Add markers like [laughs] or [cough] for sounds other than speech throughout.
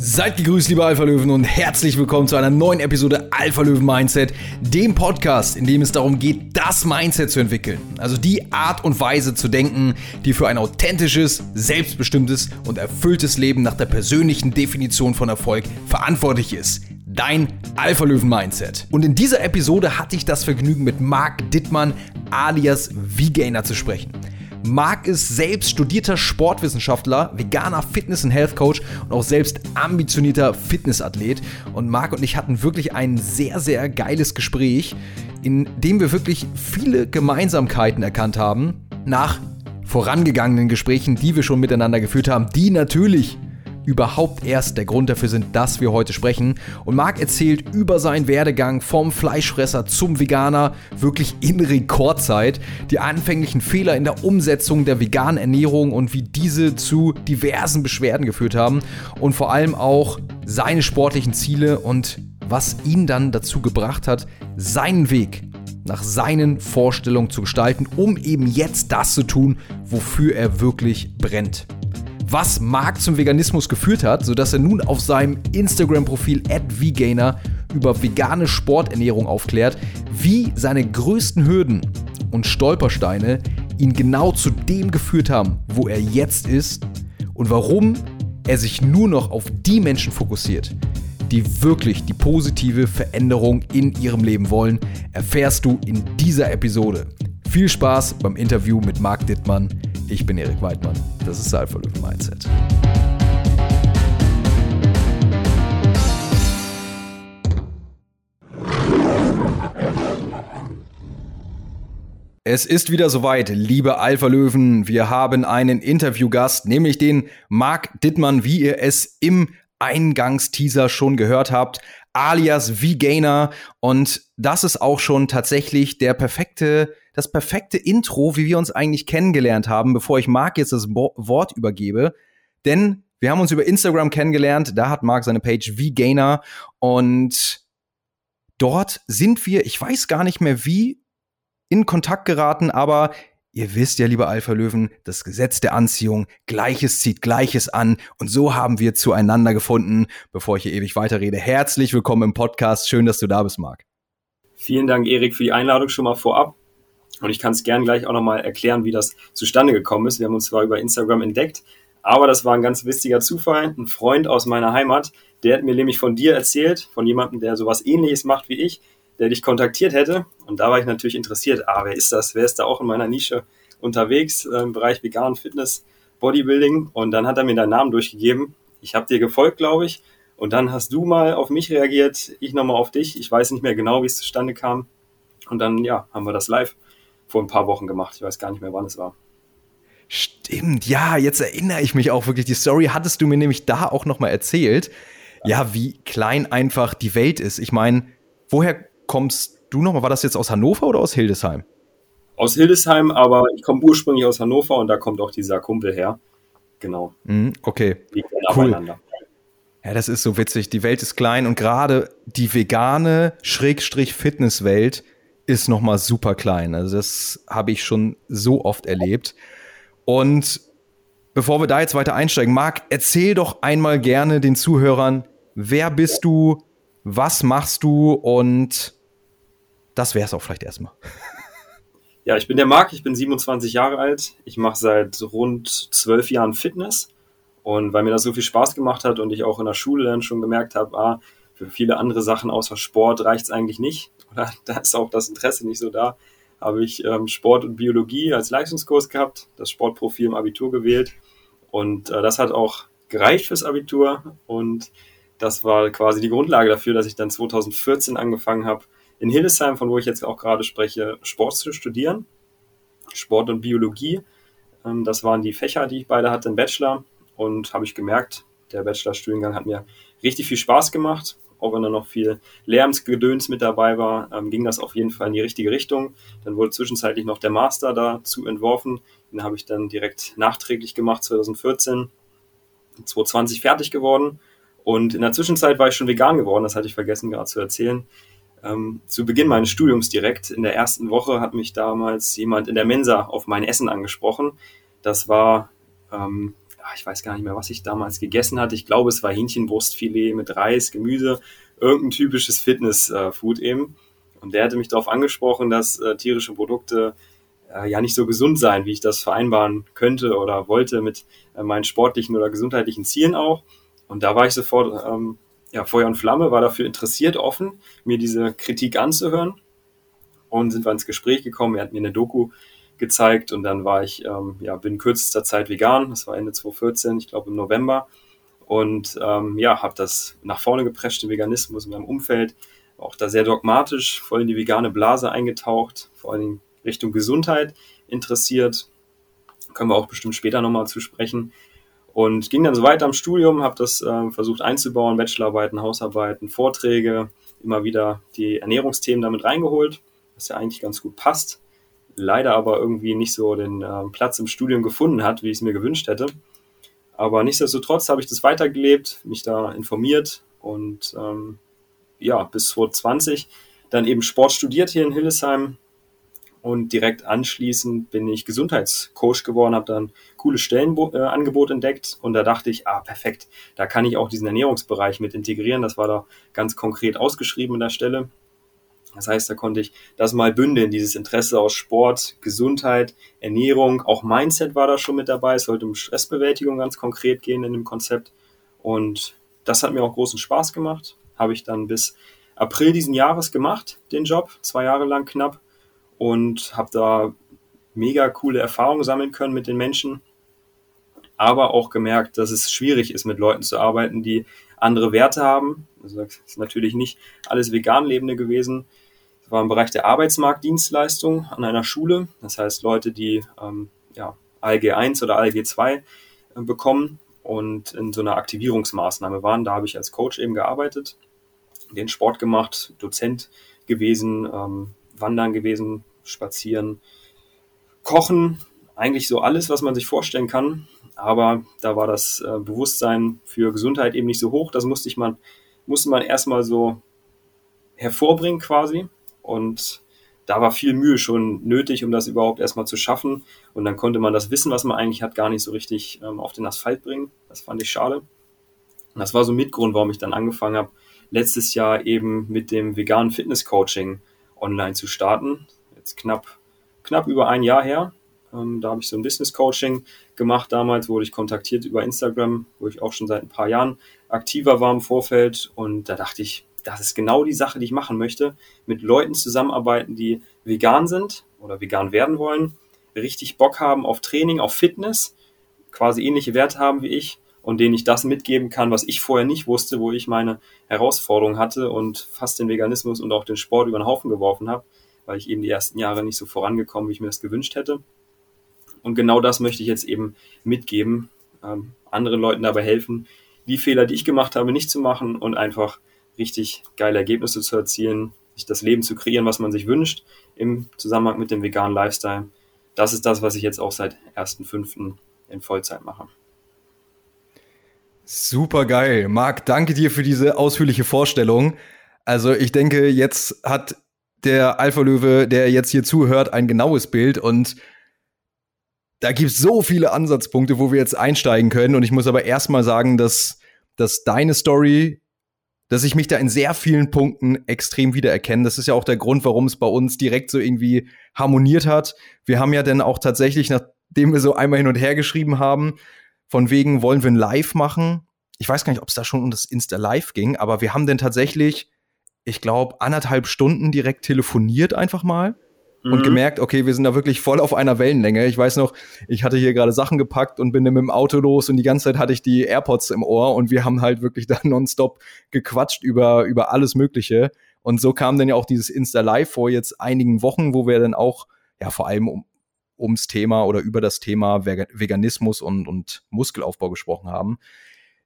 Seid gegrüßt, liebe Alpha-Löwen, und herzlich willkommen zu einer neuen Episode Alpha-Löwen-Mindset, dem Podcast, in dem es darum geht, das Mindset zu entwickeln. Also die Art und Weise zu denken, die für ein authentisches, selbstbestimmtes und erfülltes Leben nach der persönlichen Definition von Erfolg verantwortlich ist. Dein Alpha-Löwen-Mindset. Und in dieser Episode hatte ich das Vergnügen, mit Marc Dittmann alias V-Gainer zu sprechen. Marc ist selbst studierter Sportwissenschaftler, veganer Fitness- und Health Coach und auch selbst ambitionierter Fitnessathlet. Und Marc und ich hatten wirklich ein sehr, sehr geiles Gespräch, in dem wir wirklich viele Gemeinsamkeiten erkannt haben nach vorangegangenen Gesprächen, die wir schon miteinander geführt haben, die natürlich überhaupt erst der Grund dafür sind, dass wir heute sprechen. Und Marc erzählt über seinen Werdegang vom Fleischfresser zum Veganer wirklich in Rekordzeit, die anfänglichen Fehler in der Umsetzung der veganen Ernährung und wie diese zu diversen Beschwerden geführt haben. Und vor allem auch seine sportlichen Ziele und was ihn dann dazu gebracht hat, seinen Weg nach seinen Vorstellungen zu gestalten, um eben jetzt das zu tun, wofür er wirklich brennt was Marc zum Veganismus geführt hat, sodass er nun auf seinem Instagram-Profil @vgainer über vegane Sporternährung aufklärt, wie seine größten Hürden und Stolpersteine ihn genau zu dem geführt haben, wo er jetzt ist und warum er sich nur noch auf die Menschen fokussiert, die wirklich die positive Veränderung in ihrem Leben wollen, erfährst du in dieser Episode. Viel Spaß beim Interview mit Marc Dittmann. Ich bin Erik Weidmann. Das ist Alpha Löwen Mindset. Es ist wieder soweit, liebe Alpha-Löwen. Wir haben einen Interviewgast, nämlich den Marc Dittmann, wie ihr es im Eingangsteaser schon gehört habt, alias V-Gainer. Und das ist auch schon tatsächlich der perfekte das perfekte Intro, wie wir uns eigentlich kennengelernt haben, bevor ich Marc jetzt das Bo Wort übergebe. Denn wir haben uns über Instagram kennengelernt, da hat Marc seine Page V-Gainer und dort sind wir, ich weiß gar nicht mehr wie, in Kontakt geraten, aber Ihr wisst ja, liebe Alpha-Löwen, das Gesetz der Anziehung, Gleiches zieht Gleiches an und so haben wir zueinander gefunden. Bevor ich hier ewig weiterrede, herzlich willkommen im Podcast. Schön, dass du da bist, Marc. Vielen Dank, Erik, für die Einladung schon mal vorab. Und ich kann es gern gleich auch nochmal erklären, wie das zustande gekommen ist. Wir haben uns zwar über Instagram entdeckt, aber das war ein ganz witziger Zufall. Ein Freund aus meiner Heimat, der hat mir nämlich von dir erzählt, von jemandem, der sowas ähnliches macht wie ich, der dich kontaktiert hätte. Und da war ich natürlich interessiert. Ah, wer ist das? Wer ist da auch in meiner Nische unterwegs äh, im Bereich vegan Fitness, Bodybuilding? Und dann hat er mir deinen Namen durchgegeben. Ich habe dir gefolgt, glaube ich. Und dann hast du mal auf mich reagiert, ich nochmal auf dich. Ich weiß nicht mehr genau, wie es zustande kam. Und dann, ja, haben wir das live vor ein paar Wochen gemacht. Ich weiß gar nicht mehr, wann es war. Stimmt, ja, jetzt erinnere ich mich auch wirklich. Die Story hattest du mir nämlich da auch nochmal erzählt. Ja, wie klein einfach die Welt ist. Ich meine, woher kommst du nochmal? War das jetzt aus Hannover oder aus Hildesheim? Aus Hildesheim, aber ich komme ursprünglich aus Hannover und da kommt auch dieser Kumpel her. Genau. Mm, okay. Cool. Ja, das ist so witzig. Die Welt ist klein und gerade die vegane Schrägstrich Fitnesswelt ist nochmal super klein. Also das habe ich schon so oft erlebt. Und bevor wir da jetzt weiter einsteigen, Marc, erzähl doch einmal gerne den Zuhörern, wer bist du, was machst du und das wäre es auch vielleicht erstmal. [laughs] Ja, ich bin der Marc, ich bin 27 Jahre alt. Ich mache seit rund zwölf Jahren Fitness. Und weil mir das so viel Spaß gemacht hat und ich auch in der Schule dann schon gemerkt habe, ah, für viele andere Sachen außer Sport reicht es eigentlich nicht oder da ist auch das Interesse nicht so da, habe ich ähm, Sport und Biologie als Leistungskurs gehabt, das Sportprofil im Abitur gewählt und äh, das hat auch gereicht fürs Abitur und das war quasi die Grundlage dafür, dass ich dann 2014 angefangen habe, in Hildesheim, von wo ich jetzt auch gerade spreche, Sport zu studieren. Sport und Biologie. Ähm, das waren die Fächer, die ich beide hatte im Bachelor. Und habe ich gemerkt, der Bachelorstudiengang hat mir richtig viel Spaß gemacht auch wenn da noch viel Lärmsgedöns mit dabei war, ähm, ging das auf jeden Fall in die richtige Richtung. Dann wurde zwischenzeitlich noch der Master dazu entworfen. Den habe ich dann direkt nachträglich gemacht, 2014, 2020 fertig geworden. Und in der Zwischenzeit war ich schon vegan geworden, das hatte ich vergessen gerade zu erzählen. Ähm, zu Beginn meines Studiums direkt, in der ersten Woche, hat mich damals jemand in der Mensa auf mein Essen angesprochen. Das war ähm, ich weiß gar nicht mehr, was ich damals gegessen hatte. Ich glaube, es war Hähnchenbrustfilet mit Reis, Gemüse, irgendein typisches Fitness-Food eben. Und der hatte mich darauf angesprochen, dass äh, tierische Produkte äh, ja nicht so gesund seien, wie ich das vereinbaren könnte oder wollte mit äh, meinen sportlichen oder gesundheitlichen Zielen auch. Und da war ich sofort ähm, ja, Feuer und Flamme, war dafür interessiert, offen, mir diese Kritik anzuhören. Und sind wir ins Gespräch gekommen. Er hat mir eine Doku gezeigt und dann war ich, ähm, ja, binnen kürzester Zeit vegan. Das war Ende 2014, ich glaube im November. Und ähm, ja, habe das nach vorne geprescht, den Veganismus in meinem Umfeld. Auch da sehr dogmatisch, voll in die vegane Blase eingetaucht, vor allen Dingen Richtung Gesundheit interessiert. Können wir auch bestimmt später nochmal zu sprechen. Und ging dann so weiter am Studium, habe das äh, versucht einzubauen, Bachelorarbeiten, Hausarbeiten, Vorträge, immer wieder die Ernährungsthemen damit reingeholt, was ja eigentlich ganz gut passt leider aber irgendwie nicht so den äh, Platz im Studium gefunden hat, wie ich es mir gewünscht hätte. Aber nichtsdestotrotz habe ich das weitergelebt, mich da informiert und ähm, ja, bis 2020 dann eben Sport studiert hier in Hildesheim und direkt anschließend bin ich Gesundheitscoach geworden, habe dann coole Stellenangebote äh, entdeckt und da dachte ich, ah, perfekt, da kann ich auch diesen Ernährungsbereich mit integrieren. Das war da ganz konkret ausgeschrieben an der Stelle. Das heißt, da konnte ich das mal bündeln, dieses Interesse aus Sport, Gesundheit, Ernährung, auch Mindset war da schon mit dabei. Es sollte um Stressbewältigung ganz konkret gehen in dem Konzept. Und das hat mir auch großen Spaß gemacht. Habe ich dann bis April diesen Jahres gemacht, den Job, zwei Jahre lang knapp. Und habe da mega coole Erfahrungen sammeln können mit den Menschen. Aber auch gemerkt, dass es schwierig ist, mit Leuten zu arbeiten, die andere Werte haben. Also das ist natürlich nicht alles vegan Lebende gewesen, war im Bereich der Arbeitsmarktdienstleistung an einer Schule. Das heißt, Leute, die ähm, ja, ALG 1 oder ALG 2 äh, bekommen und in so einer Aktivierungsmaßnahme waren. Da habe ich als Coach eben gearbeitet, den Sport gemacht, Dozent gewesen, ähm, Wandern gewesen, Spazieren, Kochen, eigentlich so alles, was man sich vorstellen kann. Aber da war das äh, Bewusstsein für Gesundheit eben nicht so hoch. Das musste ich man, musste man erstmal so hervorbringen quasi. Und da war viel Mühe schon nötig, um das überhaupt erstmal zu schaffen. Und dann konnte man das Wissen, was man eigentlich hat, gar nicht so richtig ähm, auf den Asphalt bringen. Das fand ich schade. Und das war so Mitgrund, warum ich dann angefangen habe, letztes Jahr eben mit dem veganen Fitness-Coaching online zu starten. Jetzt knapp, knapp über ein Jahr her. Ähm, da habe ich so ein Business-Coaching gemacht. Damals wurde ich kontaktiert über Instagram, wo ich auch schon seit ein paar Jahren aktiver war im Vorfeld. Und da dachte ich, das ist genau die Sache, die ich machen möchte. Mit Leuten zusammenarbeiten, die vegan sind oder vegan werden wollen, richtig Bock haben auf Training, auf Fitness, quasi ähnliche Werte haben wie ich und denen ich das mitgeben kann, was ich vorher nicht wusste, wo ich meine Herausforderung hatte und fast den Veganismus und auch den Sport über den Haufen geworfen habe, weil ich eben die ersten Jahre nicht so vorangekommen, wie ich mir das gewünscht hätte. Und genau das möchte ich jetzt eben mitgeben, ähm, anderen Leuten dabei helfen, die Fehler, die ich gemacht habe, nicht zu machen und einfach richtig geile Ergebnisse zu erzielen, sich das Leben zu kreieren, was man sich wünscht im Zusammenhang mit dem veganen Lifestyle. Das ist das, was ich jetzt auch seit 1.5. in Vollzeit mache. Super geil. Marc, danke dir für diese ausführliche Vorstellung. Also ich denke, jetzt hat der Alpha-Löwe, der jetzt hier zuhört, ein genaues Bild und da gibt es so viele Ansatzpunkte, wo wir jetzt einsteigen können. Und ich muss aber erstmal sagen, dass, dass deine Story dass ich mich da in sehr vielen Punkten extrem wiedererkenne. Das ist ja auch der Grund, warum es bei uns direkt so irgendwie harmoniert hat. Wir haben ja dann auch tatsächlich, nachdem wir so einmal hin und her geschrieben haben, von wegen wollen wir ein Live machen. Ich weiß gar nicht, ob es da schon um das Insta Live ging, aber wir haben dann tatsächlich, ich glaube, anderthalb Stunden direkt telefoniert einfach mal mhm. und gemerkt, okay, wir sind da wirklich voll auf einer Wellenlänge. Ich weiß noch, ich hatte hier gerade Sachen gepackt und bin dann mit dem Auto los und die ganze Zeit hatte ich die AirPods im Ohr und wir haben halt wirklich [laughs] da nonstop gequatscht über, über alles Mögliche. Und so kam dann ja auch dieses Insta Live vor jetzt einigen Wochen, wo wir dann auch, ja, vor allem um, ums Thema oder über das Thema Veganismus und, und Muskelaufbau gesprochen haben.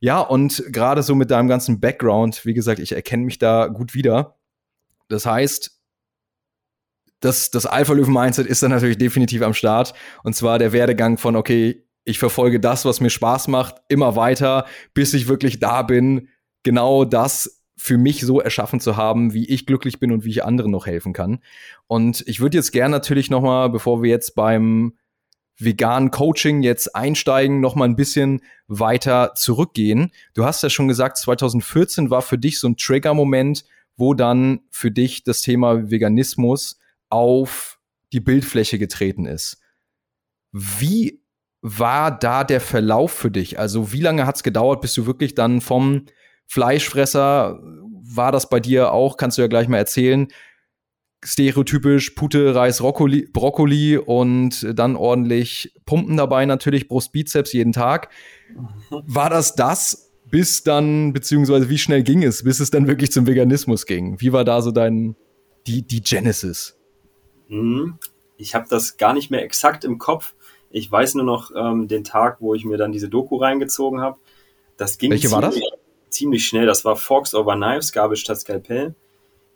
Ja, und gerade so mit deinem ganzen Background, wie gesagt, ich erkenne mich da gut wieder. Das heißt, das, das Alpha-Löwen-Mindset ist dann natürlich definitiv am Start. Und zwar der Werdegang von, okay, ich verfolge das, was mir Spaß macht, immer weiter, bis ich wirklich da bin, genau das für mich so erschaffen zu haben, wie ich glücklich bin und wie ich anderen noch helfen kann. Und ich würde jetzt gern natürlich noch mal, bevor wir jetzt beim veganen Coaching jetzt einsteigen, noch mal ein bisschen weiter zurückgehen. Du hast ja schon gesagt, 2014 war für dich so ein Trigger-Moment, wo dann für dich das Thema Veganismus auf die Bildfläche getreten ist. Wie war da der Verlauf für dich? Also wie lange hat es gedauert, bis du wirklich dann vom Fleischfresser, war das bei dir auch, kannst du ja gleich mal erzählen, stereotypisch Pute, Reis, Brokkoli, Brokkoli und dann ordentlich Pumpen dabei natürlich, Brust, Bizeps jeden Tag. [laughs] War das das, bis dann, beziehungsweise wie schnell ging es, bis es dann wirklich zum Veganismus ging? Wie war da so dein, die, die Genesis? Mhm. Ich habe das gar nicht mehr exakt im Kopf. Ich weiß nur noch ähm, den Tag, wo ich mir dann diese Doku reingezogen habe. Das ging Welche ziemlich, war das? ziemlich schnell. Das war Forks Over Knives, Gabel statt Skalpell.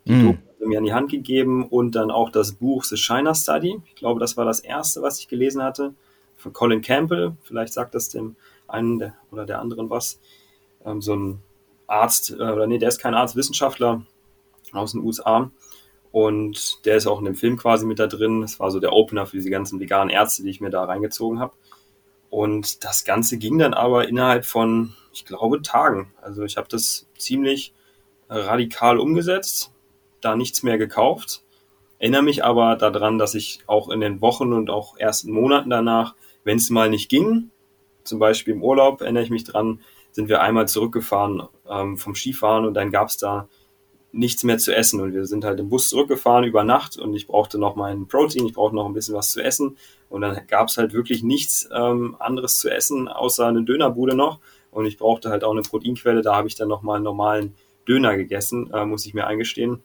Die Mm. Doku hat mir an die Hand gegeben und dann auch das Buch The China Study. Ich glaube, das war das erste, was ich gelesen hatte. Von Colin Campbell. Vielleicht sagt das dem einen der, oder der anderen was. Ähm, so ein Arzt, äh, oder nee, der ist kein Arzt, Wissenschaftler aus den USA. Und der ist auch in dem Film quasi mit da drin. Das war so der Opener für diese ganzen veganen Ärzte, die ich mir da reingezogen habe. Und das Ganze ging dann aber innerhalb von, ich glaube, Tagen. Also ich habe das ziemlich radikal umgesetzt, da nichts mehr gekauft. Erinnere mich aber daran, dass ich auch in den Wochen und auch ersten Monaten danach, wenn es mal nicht ging, zum Beispiel im Urlaub, erinnere ich mich dran, sind wir einmal zurückgefahren ähm, vom Skifahren und dann gab es da nichts mehr zu essen. Und wir sind halt im Bus zurückgefahren über Nacht und ich brauchte noch meinen Protein, ich brauchte noch ein bisschen was zu essen. Und dann gab es halt wirklich nichts ähm, anderes zu essen, außer eine Dönerbude noch. Und ich brauchte halt auch eine Proteinquelle, da habe ich dann nochmal einen normalen Döner gegessen, äh, muss ich mir eingestehen.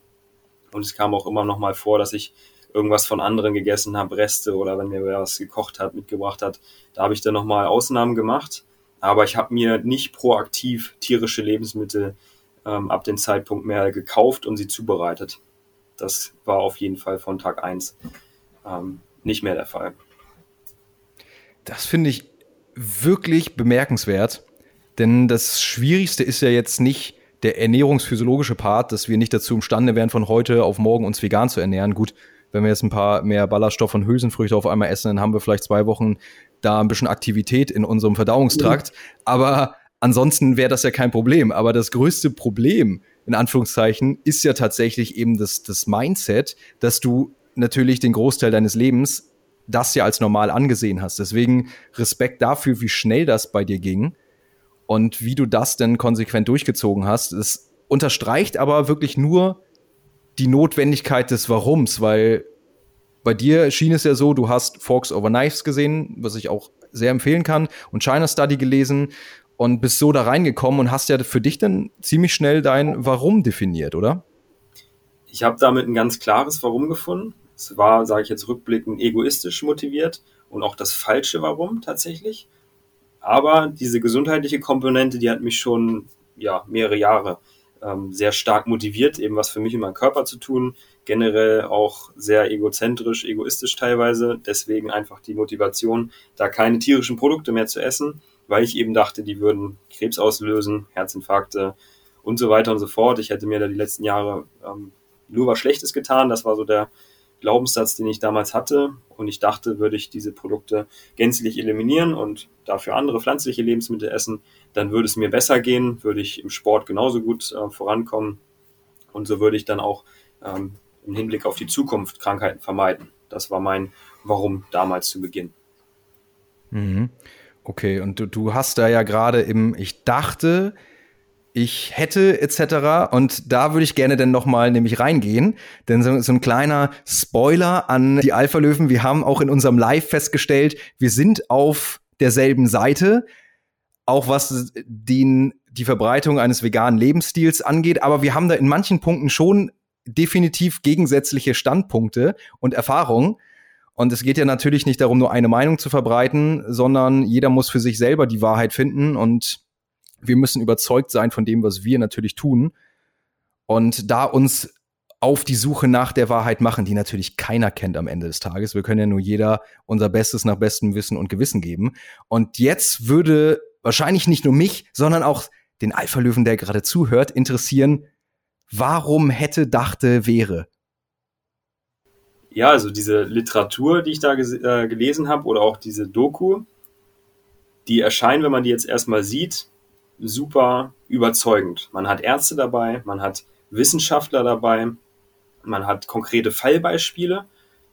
Und es kam auch immer noch mal vor, dass ich irgendwas von anderen gegessen habe, Reste oder wenn mir wer was gekocht hat, mitgebracht hat, da habe ich dann noch mal Ausnahmen gemacht, aber ich habe mir nicht proaktiv tierische Lebensmittel ähm, ab dem Zeitpunkt mehr gekauft und sie zubereitet. Das war auf jeden Fall von Tag eins ähm, nicht mehr der Fall. Das finde ich wirklich bemerkenswert, denn das Schwierigste ist ja jetzt nicht der ernährungsphysiologische Part, dass wir nicht dazu imstande wären, von heute auf morgen uns vegan zu ernähren. Gut, wenn wir jetzt ein paar mehr Ballaststoff und Hülsenfrüchte auf einmal essen, dann haben wir vielleicht zwei Wochen da ein bisschen Aktivität in unserem Verdauungstrakt. Mhm. Aber ansonsten wäre das ja kein Problem. Aber das größte Problem, in Anführungszeichen, ist ja tatsächlich eben das, das Mindset, dass du natürlich den Großteil deines Lebens das ja als normal angesehen hast. Deswegen Respekt dafür, wie schnell das bei dir ging und wie du das denn konsequent durchgezogen hast. Es unterstreicht aber wirklich nur die Notwendigkeit des Warums, weil bei dir schien es ja so, du hast Forks Over Knives gesehen, was ich auch sehr empfehlen kann, und China Study gelesen und bist so da reingekommen und hast ja für dich dann ziemlich schnell dein Warum definiert, oder? Ich habe damit ein ganz klares Warum gefunden. Es war, sage ich jetzt rückblickend, egoistisch motiviert und auch das falsche Warum tatsächlich. Aber diese gesundheitliche Komponente, die hat mich schon ja, mehrere Jahre ähm, sehr stark motiviert, eben was für mich in meinem Körper zu tun. Generell auch sehr egozentrisch, egoistisch teilweise. Deswegen einfach die Motivation, da keine tierischen Produkte mehr zu essen, weil ich eben dachte, die würden Krebs auslösen, Herzinfarkte und so weiter und so fort. Ich hätte mir da die letzten Jahre ähm, nur was Schlechtes getan. Das war so der Glaubenssatz, den ich damals hatte. Und ich dachte, würde ich diese Produkte gänzlich eliminieren und dafür andere pflanzliche Lebensmittel essen, dann würde es mir besser gehen, würde ich im Sport genauso gut äh, vorankommen. Und so würde ich dann auch ähm, im Hinblick auf die Zukunft Krankheiten vermeiden. Das war mein Warum damals zu Beginn. Mhm. Okay, und du, du hast da ja gerade im, ich dachte, ich hätte etc. Und da würde ich gerne dann nochmal nämlich reingehen. Denn so, so ein kleiner Spoiler an die Alpha-Löwen. Wir haben auch in unserem Live festgestellt, wir sind auf derselben Seite, auch was den, die Verbreitung eines veganen Lebensstils angeht. Aber wir haben da in manchen Punkten schon definitiv gegensätzliche Standpunkte und Erfahrungen. Und es geht ja natürlich nicht darum, nur eine Meinung zu verbreiten, sondern jeder muss für sich selber die Wahrheit finden und wir müssen überzeugt sein von dem, was wir natürlich tun. Und da uns auf die Suche nach der Wahrheit machen, die natürlich keiner kennt am Ende des Tages. Wir können ja nur jeder unser Bestes nach bestem Wissen und Gewissen geben. Und jetzt würde wahrscheinlich nicht nur mich, sondern auch den Alpha-Löwen, der gerade zuhört, interessieren, warum hätte, dachte, wäre. Ja, also diese Literatur, die ich da äh, gelesen habe oder auch diese Doku, die erscheinen, wenn man die jetzt erstmal sieht, super überzeugend. Man hat Ärzte dabei, man hat Wissenschaftler dabei, man hat konkrete Fallbeispiele,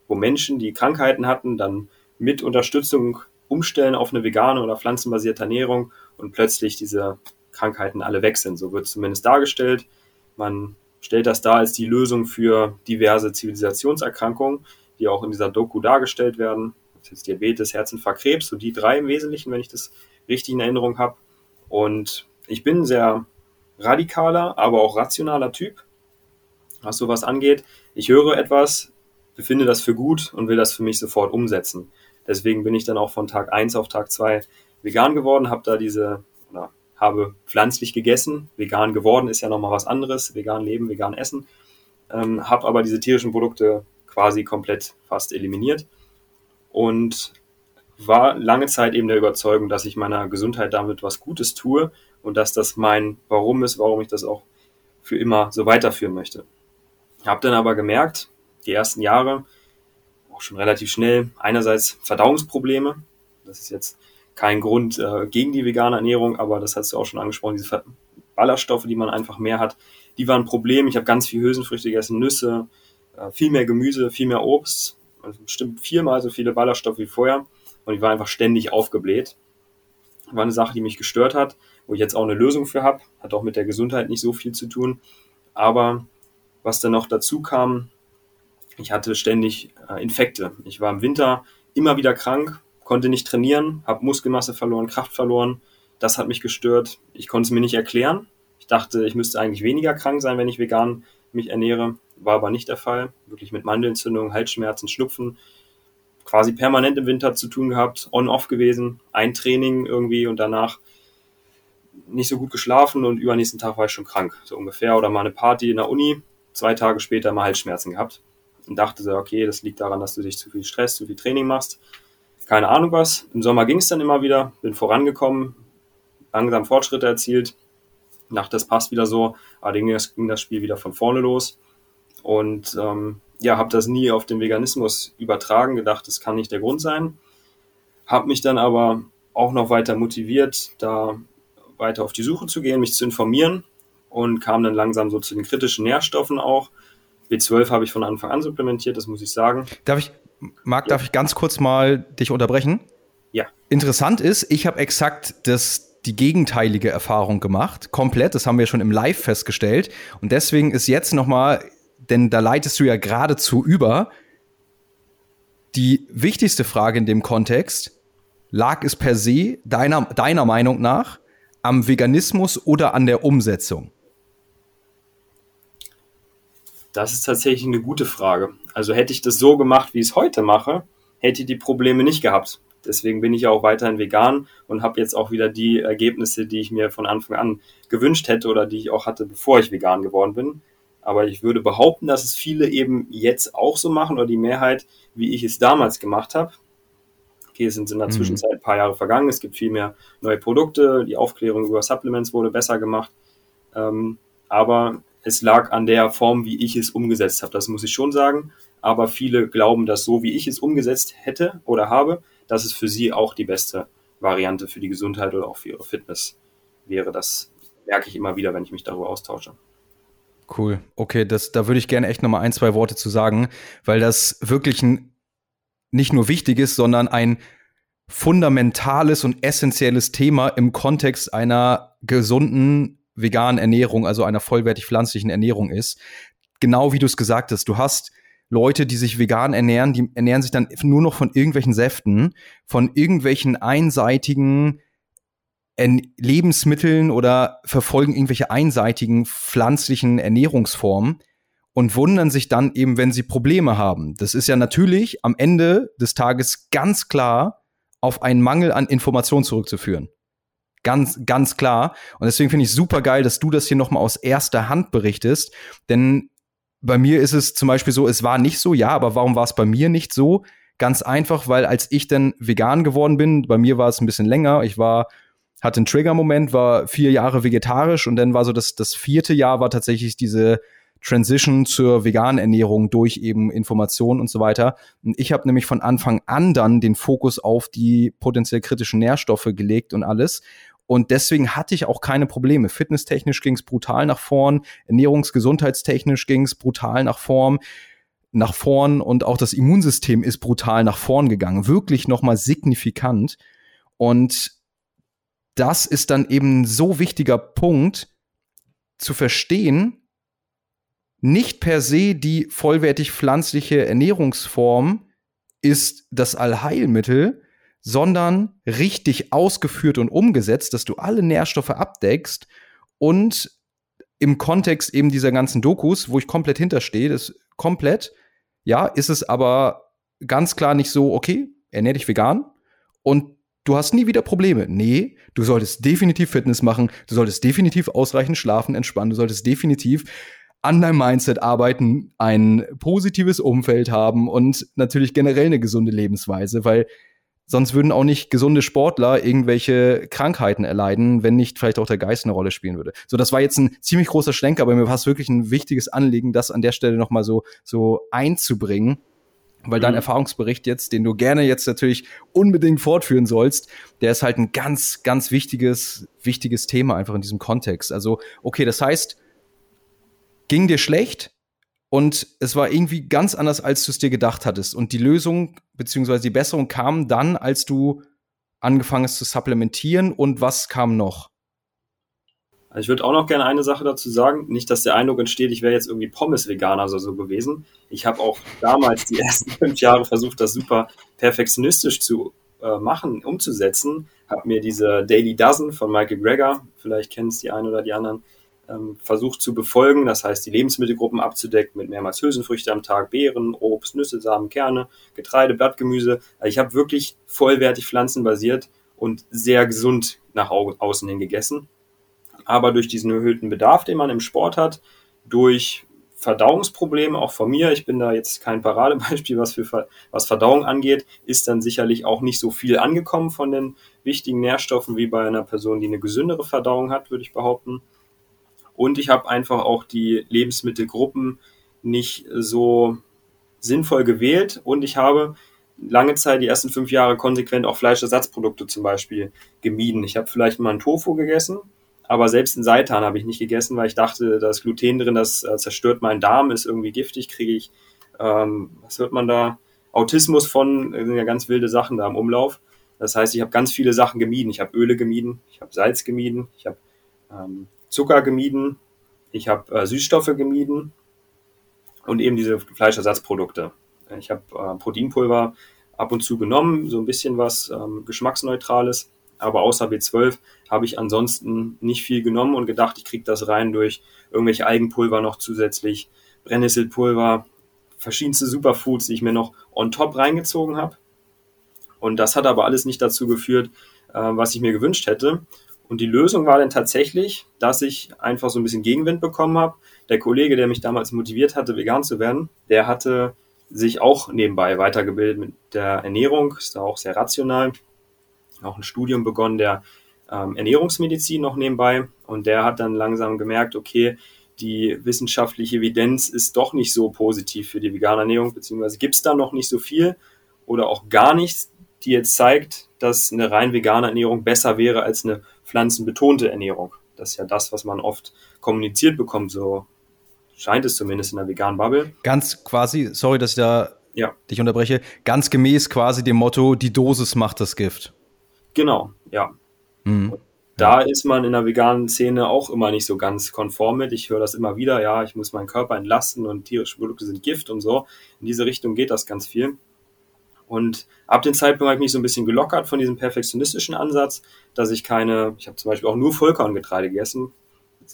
wo Menschen, die Krankheiten hatten, dann mit Unterstützung umstellen auf eine vegane oder pflanzenbasierte Ernährung und plötzlich diese Krankheiten alle weg sind. So wird es zumindest dargestellt. Man stellt das dar als die Lösung für diverse Zivilisationserkrankungen, die auch in dieser Doku dargestellt werden. Das ist Diabetes, Herzinfarkt, Krebs, so die drei im Wesentlichen, wenn ich das richtig in Erinnerung habe. Und ich bin ein sehr radikaler, aber auch rationaler Typ, was sowas angeht. Ich höre etwas, befinde das für gut und will das für mich sofort umsetzen. Deswegen bin ich dann auch von Tag 1 auf Tag 2 vegan geworden, habe da diese, oder habe pflanzlich gegessen. Vegan geworden ist ja nochmal was anderes. Vegan leben, vegan essen. Ähm, habe aber diese tierischen Produkte quasi komplett fast eliminiert und war lange Zeit eben der Überzeugung, dass ich meiner Gesundheit damit was Gutes tue und dass das mein Warum ist, warum ich das auch für immer so weiterführen möchte. Habe dann aber gemerkt, die ersten Jahre, auch schon relativ schnell, einerseits Verdauungsprobleme. Das ist jetzt kein Grund äh, gegen die vegane Ernährung, aber das hast du auch schon angesprochen, diese Ballaststoffe, die man einfach mehr hat, die waren ein Problem. Ich habe ganz viel Hülsenfrüchte gegessen, Nüsse, äh, viel mehr Gemüse, viel mehr Obst, also bestimmt viermal so viele Ballaststoffe wie vorher und ich war einfach ständig aufgebläht. War eine Sache, die mich gestört hat, wo ich jetzt auch eine Lösung für habe. Hat auch mit der Gesundheit nicht so viel zu tun. Aber was dann noch dazu kam, ich hatte ständig äh, Infekte. Ich war im Winter immer wieder krank, konnte nicht trainieren, habe Muskelmasse verloren, Kraft verloren. Das hat mich gestört. Ich konnte es mir nicht erklären. Ich dachte, ich müsste eigentlich weniger krank sein, wenn ich vegan mich ernähre. War aber nicht der Fall. Wirklich mit Mandelentzündung, Halsschmerzen, Schnupfen. Quasi permanent im Winter zu tun gehabt, on-off gewesen, ein Training irgendwie und danach nicht so gut geschlafen und übernächsten Tag war ich schon krank, so ungefähr. Oder mal eine Party in der Uni, zwei Tage später mal Halsschmerzen gehabt und dachte so, okay, das liegt daran, dass du dich zu viel Stress, zu viel Training machst. Keine Ahnung was. Im Sommer ging es dann immer wieder, bin vorangekommen, langsam Fortschritte erzielt. Dachte, das passt wieder so, aber dann ging das Spiel wieder von vorne los. Und ähm, ja, habe das nie auf den Veganismus übertragen, gedacht, das kann nicht der Grund sein. Habe mich dann aber auch noch weiter motiviert, da weiter auf die Suche zu gehen, mich zu informieren und kam dann langsam so zu den kritischen Nährstoffen auch. B12 habe ich von Anfang an supplementiert, das muss ich sagen. Darf ich, Marc, darf ich ganz kurz mal dich unterbrechen? Ja. Interessant ist, ich habe exakt das, die gegenteilige Erfahrung gemacht, komplett, das haben wir schon im Live festgestellt. Und deswegen ist jetzt noch mal, denn da leitest du ja geradezu über, die wichtigste Frage in dem Kontext, lag es per se deiner, deiner Meinung nach am Veganismus oder an der Umsetzung? Das ist tatsächlich eine gute Frage. Also hätte ich das so gemacht, wie ich es heute mache, hätte ich die Probleme nicht gehabt. Deswegen bin ich ja auch weiterhin vegan und habe jetzt auch wieder die Ergebnisse, die ich mir von Anfang an gewünscht hätte oder die ich auch hatte, bevor ich vegan geworden bin. Aber ich würde behaupten, dass es viele eben jetzt auch so machen oder die Mehrheit, wie ich es damals gemacht habe. Okay, es sind in der mhm. Zwischenzeit ein paar Jahre vergangen, es gibt viel mehr neue Produkte, die Aufklärung über Supplements wurde besser gemacht. Ähm, aber es lag an der Form, wie ich es umgesetzt habe. Das muss ich schon sagen. Aber viele glauben, dass so wie ich es umgesetzt hätte oder habe, dass es für sie auch die beste Variante für die Gesundheit oder auch für ihre Fitness wäre. Das merke ich immer wieder, wenn ich mich darüber austausche. Cool. Okay, das, da würde ich gerne echt nochmal ein, zwei Worte zu sagen, weil das wirklich ein, nicht nur wichtig ist, sondern ein fundamentales und essentielles Thema im Kontext einer gesunden veganen Ernährung, also einer vollwertig pflanzlichen Ernährung ist. Genau wie du es gesagt hast, du hast Leute, die sich vegan ernähren, die ernähren sich dann nur noch von irgendwelchen Säften, von irgendwelchen einseitigen Lebensmitteln oder verfolgen irgendwelche einseitigen pflanzlichen Ernährungsformen und wundern sich dann eben, wenn sie Probleme haben. Das ist ja natürlich am Ende des Tages ganz klar auf einen Mangel an Information zurückzuführen. Ganz, ganz klar. Und deswegen finde ich super geil, dass du das hier nochmal aus erster Hand berichtest. Denn bei mir ist es zum Beispiel so, es war nicht so, ja, aber warum war es bei mir nicht so? Ganz einfach, weil als ich dann vegan geworden bin, bei mir war es ein bisschen länger. Ich war, hatte einen Trigger-Moment, war vier Jahre vegetarisch und dann war so das, das vierte Jahr war tatsächlich diese Transition zur veganen Ernährung durch eben Informationen und so weiter. Ich habe nämlich von Anfang an dann den Fokus auf die potenziell kritischen Nährstoffe gelegt und alles. Und deswegen hatte ich auch keine Probleme. Fitnesstechnisch ging es brutal nach vorn, ernährungsgesundheitstechnisch ging es brutal nach vorn nach vorn und auch das Immunsystem ist brutal nach vorn gegangen, wirklich nochmal signifikant. Und das ist dann eben so wichtiger Punkt zu verstehen, nicht per se die vollwertig pflanzliche Ernährungsform ist das Allheilmittel, sondern richtig ausgeführt und umgesetzt, dass du alle Nährstoffe abdeckst und im Kontext eben dieser ganzen Dokus, wo ich komplett hinterstehe, das komplett, ja, ist es aber ganz klar nicht so, okay, ernähr dich vegan und du hast nie wieder Probleme. Nee, du solltest definitiv Fitness machen, du solltest definitiv ausreichend schlafen, entspannen, du solltest definitiv an deinem Mindset arbeiten, ein positives Umfeld haben und natürlich generell eine gesunde Lebensweise, weil sonst würden auch nicht gesunde Sportler irgendwelche Krankheiten erleiden, wenn nicht vielleicht auch der Geist eine Rolle spielen würde. So, das war jetzt ein ziemlich großer Schlenker, aber mir war es wirklich ein wichtiges Anliegen, das an der Stelle nochmal so, so einzubringen. Weil dein mhm. Erfahrungsbericht jetzt, den du gerne jetzt natürlich unbedingt fortführen sollst, der ist halt ein ganz, ganz wichtiges, wichtiges Thema einfach in diesem Kontext. Also, okay, das heißt, ging dir schlecht und es war irgendwie ganz anders, als du es dir gedacht hattest. Und die Lösung beziehungsweise die Besserung kam dann, als du angefangen hast zu supplementieren. Und was kam noch? Also ich würde auch noch gerne eine Sache dazu sagen. Nicht, dass der Eindruck entsteht, ich wäre jetzt irgendwie Pommes-Veganer oder so gewesen. Ich habe auch damals die [laughs] ersten fünf Jahre versucht, das super perfektionistisch zu äh, machen, umzusetzen. Habe mir diese Daily Dozen von Michael Greger, vielleicht kennen es die einen oder die anderen, ähm, versucht zu befolgen. Das heißt, die Lebensmittelgruppen abzudecken mit mehrmals Hülsenfrüchte am Tag, Beeren, Obst, Nüsse, Samen, Kerne, Getreide, Blattgemüse. Also ich habe wirklich vollwertig pflanzenbasiert und sehr gesund nach außen hin gegessen. Aber durch diesen erhöhten Bedarf, den man im Sport hat, durch Verdauungsprobleme, auch von mir, ich bin da jetzt kein Paradebeispiel, was, für, was Verdauung angeht, ist dann sicherlich auch nicht so viel angekommen von den wichtigen Nährstoffen wie bei einer Person, die eine gesündere Verdauung hat, würde ich behaupten. Und ich habe einfach auch die Lebensmittelgruppen nicht so sinnvoll gewählt. Und ich habe lange Zeit, die ersten fünf Jahre, konsequent auch Fleischersatzprodukte zum Beispiel gemieden. Ich habe vielleicht mal einen Tofu gegessen, aber selbst einen Seitan habe ich nicht gegessen, weil ich dachte, da ist Gluten drin, das äh, zerstört meinen Darm, ist irgendwie giftig, kriege ich, ähm, was hört man da? Autismus von, sind ja ganz wilde Sachen da im Umlauf. Das heißt, ich habe ganz viele Sachen gemieden. Ich habe Öle gemieden, ich habe Salz gemieden, ich habe ähm, Zucker gemieden, ich habe äh, Süßstoffe gemieden und eben diese Fleischersatzprodukte. Ich habe äh, Proteinpulver ab und zu genommen, so ein bisschen was ähm, geschmacksneutrales, aber außer B12 habe ich ansonsten nicht viel genommen und gedacht, ich kriege das rein durch irgendwelche Algenpulver noch zusätzlich, Brennnesselpulver, verschiedenste Superfoods, die ich mir noch on top reingezogen habe. Und das hat aber alles nicht dazu geführt, äh, was ich mir gewünscht hätte. Und die Lösung war dann tatsächlich, dass ich einfach so ein bisschen Gegenwind bekommen habe. Der Kollege, der mich damals motiviert hatte, vegan zu werden, der hatte sich auch nebenbei weitergebildet mit der Ernährung, ist da auch sehr rational, auch ein Studium begonnen der ähm, Ernährungsmedizin noch nebenbei. Und der hat dann langsam gemerkt, okay, die wissenschaftliche Evidenz ist doch nicht so positiv für die vegane Ernährung, beziehungsweise gibt es da noch nicht so viel oder auch gar nichts, die jetzt zeigt, dass eine rein vegane Ernährung besser wäre als eine pflanzenbetonte Ernährung. Das ist ja das, was man oft kommuniziert bekommt, so scheint es zumindest in der veganen Bubble. Ganz quasi, sorry, dass ich da ja. dich unterbreche, ganz gemäß quasi dem Motto, die Dosis macht das Gift. Genau, ja. Mhm. Da ist man in der veganen Szene auch immer nicht so ganz konform mit. Ich höre das immer wieder, ja, ich muss meinen Körper entlasten und tierische Produkte sind Gift und so. In diese Richtung geht das ganz viel. Und ab dem Zeitpunkt habe ich mich so ein bisschen gelockert von diesem perfektionistischen Ansatz, dass ich keine, ich habe zum Beispiel auch nur Vollkorngetreide gegessen,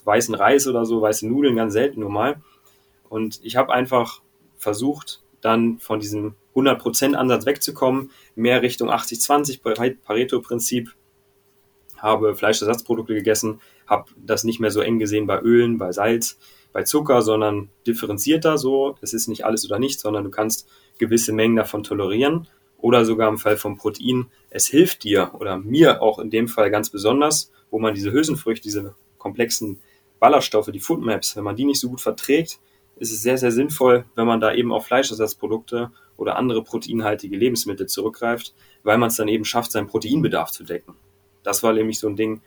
weißen Reis oder so, weiße Nudeln ganz selten nur mal. Und ich habe einfach versucht, dann von diesem 100% Ansatz wegzukommen, mehr Richtung 80-20 Pareto-Prinzip, habe Fleischersatzprodukte gegessen, habe das nicht mehr so eng gesehen bei Ölen, bei Salz, bei Zucker, sondern differenzierter so. Es ist nicht alles oder nichts, sondern du kannst gewisse Mengen davon tolerieren oder sogar im Fall von Protein. Es hilft dir oder mir auch in dem Fall ganz besonders, wo man diese Hülsenfrüchte, diese komplexen Ballaststoffe, die Foodmaps, wenn man die nicht so gut verträgt, ist es sehr, sehr sinnvoll, wenn man da eben auf Fleischersatzprodukte oder andere proteinhaltige Lebensmittel zurückgreift, weil man es dann eben schafft, seinen Proteinbedarf zu decken. Das war nämlich so ein Ding,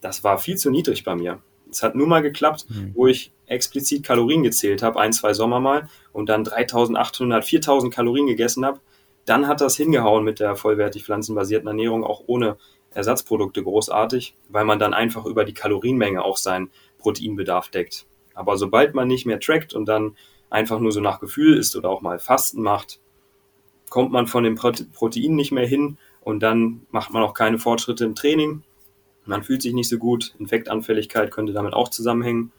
das war viel zu niedrig bei mir. Es hat nur mal geklappt, mhm. wo ich explizit Kalorien gezählt habe, ein, zwei Sommer mal, und dann 3800, 4000 Kalorien gegessen habe. Dann hat das hingehauen mit der vollwertig pflanzenbasierten Ernährung, auch ohne Ersatzprodukte großartig, weil man dann einfach über die Kalorienmenge auch seinen Proteinbedarf deckt. Aber sobald man nicht mehr trackt und dann einfach nur so nach Gefühl ist oder auch mal Fasten macht, kommt man von den Proteinen nicht mehr hin und dann macht man auch keine Fortschritte im Training. Man fühlt sich nicht so gut. Infektanfälligkeit könnte damit auch zusammenhängen.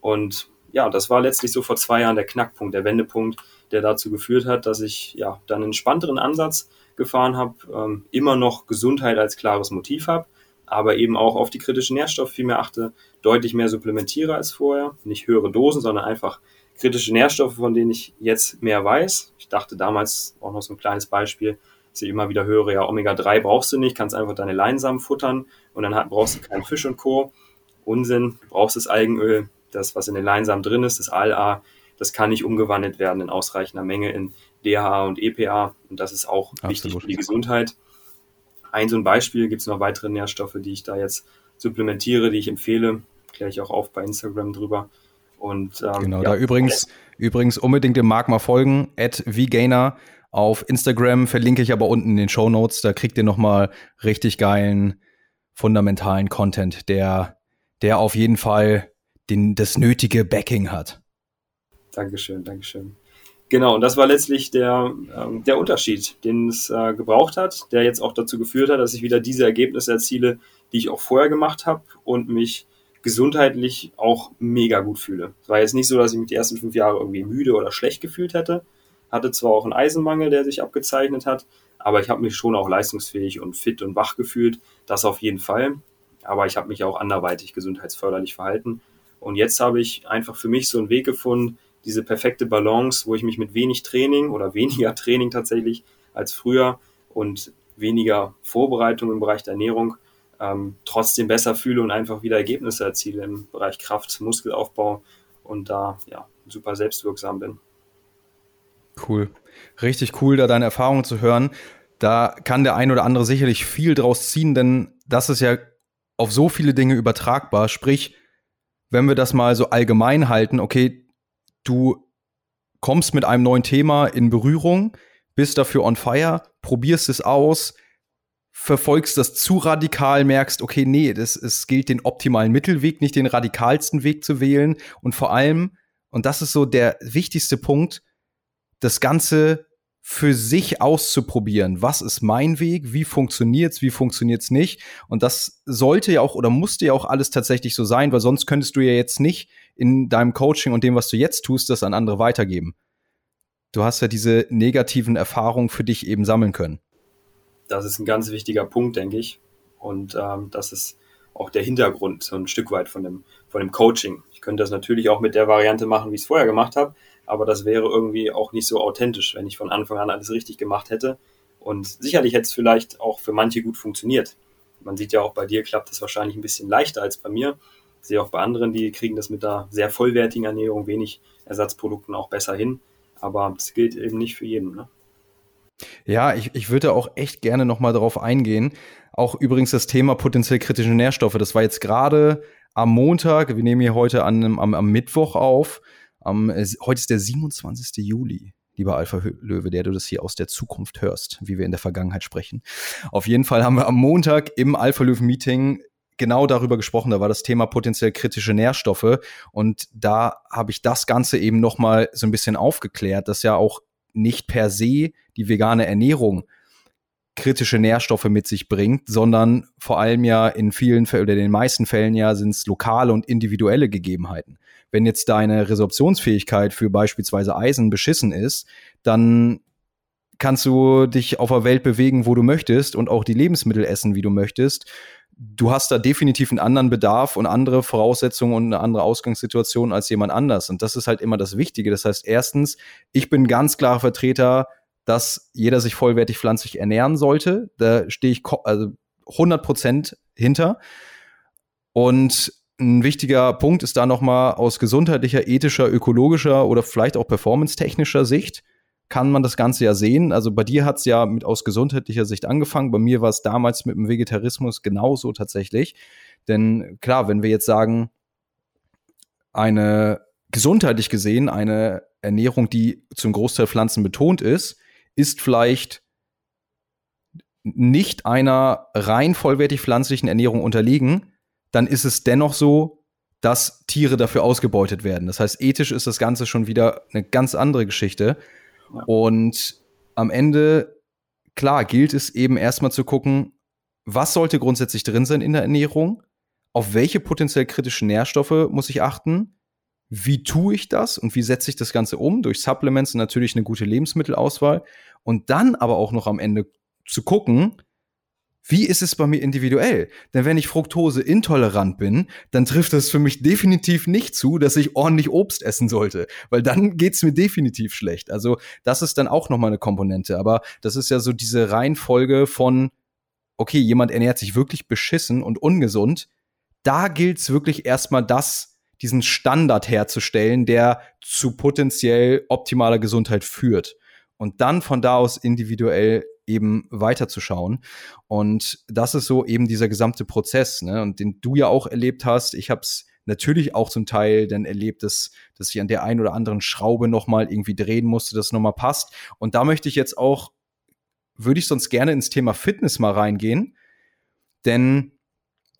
Und ja, das war letztlich so vor zwei Jahren der Knackpunkt, der Wendepunkt, der dazu geführt hat, dass ich ja dann einen entspannteren Ansatz gefahren habe, ähm, immer noch Gesundheit als klares Motiv habe, aber eben auch auf die kritischen Nährstoffe viel mehr achte, deutlich mehr supplementiere als vorher, nicht höhere Dosen, sondern einfach kritische Nährstoffe, von denen ich jetzt mehr weiß. Ich dachte damals auch noch so ein kleines Beispiel, dass ich immer wieder höre, ja, Omega-3 brauchst du nicht, kannst einfach deine Leinsamen futtern und dann brauchst du keinen Fisch und Co. Unsinn, du brauchst das Algenöl, das, was in den Leinsamen drin ist, das ALA, das kann nicht umgewandelt werden in ausreichender Menge in DHA und EPA und das ist auch Absolut. wichtig für die Gesundheit. Ein so ein Beispiel, gibt es noch weitere Nährstoffe, die ich da jetzt supplementiere, die ich empfehle, kläre ich auch auf bei Instagram drüber. Und, ähm, genau, ja. da übrigens, übrigens unbedingt dem Marc mal folgen, at vgainer auf Instagram, verlinke ich aber unten in den Show Notes, da kriegt ihr nochmal richtig geilen, fundamentalen Content, der, der auf jeden Fall den, das nötige Backing hat. Dankeschön, Dankeschön. Genau, und das war letztlich der, ähm, der Unterschied, den es äh, gebraucht hat, der jetzt auch dazu geführt hat, dass ich wieder diese Ergebnisse erziele, die ich auch vorher gemacht habe und mich gesundheitlich auch mega gut fühle. Es war jetzt nicht so, dass ich mich die ersten fünf Jahre irgendwie müde oder schlecht gefühlt hätte. Hatte zwar auch einen Eisenmangel, der sich abgezeichnet hat, aber ich habe mich schon auch leistungsfähig und fit und wach gefühlt. Das auf jeden Fall. Aber ich habe mich auch anderweitig gesundheitsförderlich verhalten. Und jetzt habe ich einfach für mich so einen Weg gefunden, diese perfekte Balance, wo ich mich mit wenig Training oder [laughs] weniger Training tatsächlich als früher und weniger Vorbereitung im Bereich der Ernährung ähm, trotzdem besser fühle und einfach wieder Ergebnisse erziele im Bereich Kraft, Muskelaufbau und da ja super selbstwirksam bin. Cool. Richtig cool, da deine Erfahrungen zu hören. Da kann der ein oder andere sicherlich viel draus ziehen, denn das ist ja auf so viele Dinge übertragbar. Sprich, wenn wir das mal so allgemein halten, okay, du kommst mit einem neuen Thema in Berührung, bist dafür on fire, probierst es aus, verfolgst das zu radikal, merkst, okay, nee, das, es gilt den optimalen Mittelweg, nicht den radikalsten Weg zu wählen. Und vor allem, und das ist so der wichtigste Punkt, das Ganze für sich auszuprobieren. Was ist mein Weg? Wie funktioniert's? Wie funktioniert's nicht? Und das sollte ja auch oder musste ja auch alles tatsächlich so sein, weil sonst könntest du ja jetzt nicht in deinem Coaching und dem, was du jetzt tust, das an andere weitergeben. Du hast ja diese negativen Erfahrungen für dich eben sammeln können das ist ein ganz wichtiger Punkt, denke ich. Und ähm, das ist auch der Hintergrund so ein Stück weit von dem, von dem Coaching. Ich könnte das natürlich auch mit der Variante machen, wie ich es vorher gemacht habe, aber das wäre irgendwie auch nicht so authentisch, wenn ich von Anfang an alles richtig gemacht hätte. Und sicherlich hätte es vielleicht auch für manche gut funktioniert. Man sieht ja auch bei dir klappt es wahrscheinlich ein bisschen leichter als bei mir. Ich sehe auch bei anderen, die kriegen das mit einer sehr vollwertigen Ernährung, wenig Ersatzprodukten auch besser hin. Aber das gilt eben nicht für jeden. Ne? Ja, ich, ich würde auch echt gerne nochmal darauf eingehen. Auch übrigens das Thema potenziell kritische Nährstoffe. Das war jetzt gerade am Montag. Wir nehmen hier heute an, am, am Mittwoch auf. Am, heute ist der 27. Juli lieber Alpha Löwe, der du das hier aus der Zukunft hörst, wie wir in der Vergangenheit sprechen. Auf jeden Fall haben wir am Montag im Alpha Löwen Meeting genau darüber gesprochen. Da war das Thema potenziell kritische Nährstoffe und da habe ich das Ganze eben noch mal so ein bisschen aufgeklärt, dass ja auch nicht per se die vegane Ernährung kritische Nährstoffe mit sich bringt, sondern vor allem ja in vielen Fällen oder in den meisten Fällen ja sind es lokale und individuelle Gegebenheiten. Wenn jetzt deine Resorptionsfähigkeit für beispielsweise Eisen beschissen ist, dann kannst du dich auf der Welt bewegen, wo du möchtest und auch die Lebensmittel essen, wie du möchtest. Du hast da definitiv einen anderen Bedarf und andere Voraussetzungen und eine andere Ausgangssituation als jemand anders. Und das ist halt immer das Wichtige. Das heißt, erstens, ich bin ganz klarer Vertreter dass jeder sich vollwertig pflanzlich ernähren sollte. Da stehe ich also 100 Prozent hinter. Und ein wichtiger Punkt ist da nochmal aus gesundheitlicher, ethischer, ökologischer oder vielleicht auch performance-technischer Sicht kann man das Ganze ja sehen. Also bei dir hat es ja mit aus gesundheitlicher Sicht angefangen. Bei mir war es damals mit dem Vegetarismus genauso tatsächlich. Denn klar, wenn wir jetzt sagen, eine gesundheitlich gesehen, eine Ernährung, die zum Großteil Pflanzen betont ist, ist vielleicht nicht einer rein vollwertig pflanzlichen Ernährung unterliegen, dann ist es dennoch so, dass Tiere dafür ausgebeutet werden. Das heißt, ethisch ist das Ganze schon wieder eine ganz andere Geschichte. Ja. Und am Ende, klar, gilt es eben erstmal zu gucken, was sollte grundsätzlich drin sein in der Ernährung, auf welche potenziell kritischen Nährstoffe muss ich achten, wie tue ich das und wie setze ich das Ganze um? Durch Supplements und natürlich eine gute Lebensmittelauswahl. Und dann aber auch noch am Ende zu gucken, wie ist es bei mir individuell? Denn wenn ich Fructose intolerant bin, dann trifft das für mich definitiv nicht zu, dass ich ordentlich Obst essen sollte, weil dann geht's mir definitiv schlecht. Also das ist dann auch noch mal eine Komponente, aber das ist ja so diese Reihenfolge von okay, jemand ernährt sich wirklich beschissen und ungesund, da gilt's wirklich erstmal das diesen Standard herzustellen, der zu potenziell optimaler Gesundheit führt und dann von da aus individuell eben weiterzuschauen. Und das ist so eben dieser gesamte Prozess, ne? Und den du ja auch erlebt hast. Ich habe es natürlich auch zum Teil dann erlebt, dass, dass ich an der einen oder anderen Schraube nochmal irgendwie drehen musste, dass nochmal passt. Und da möchte ich jetzt auch, würde ich sonst gerne ins Thema Fitness mal reingehen. Denn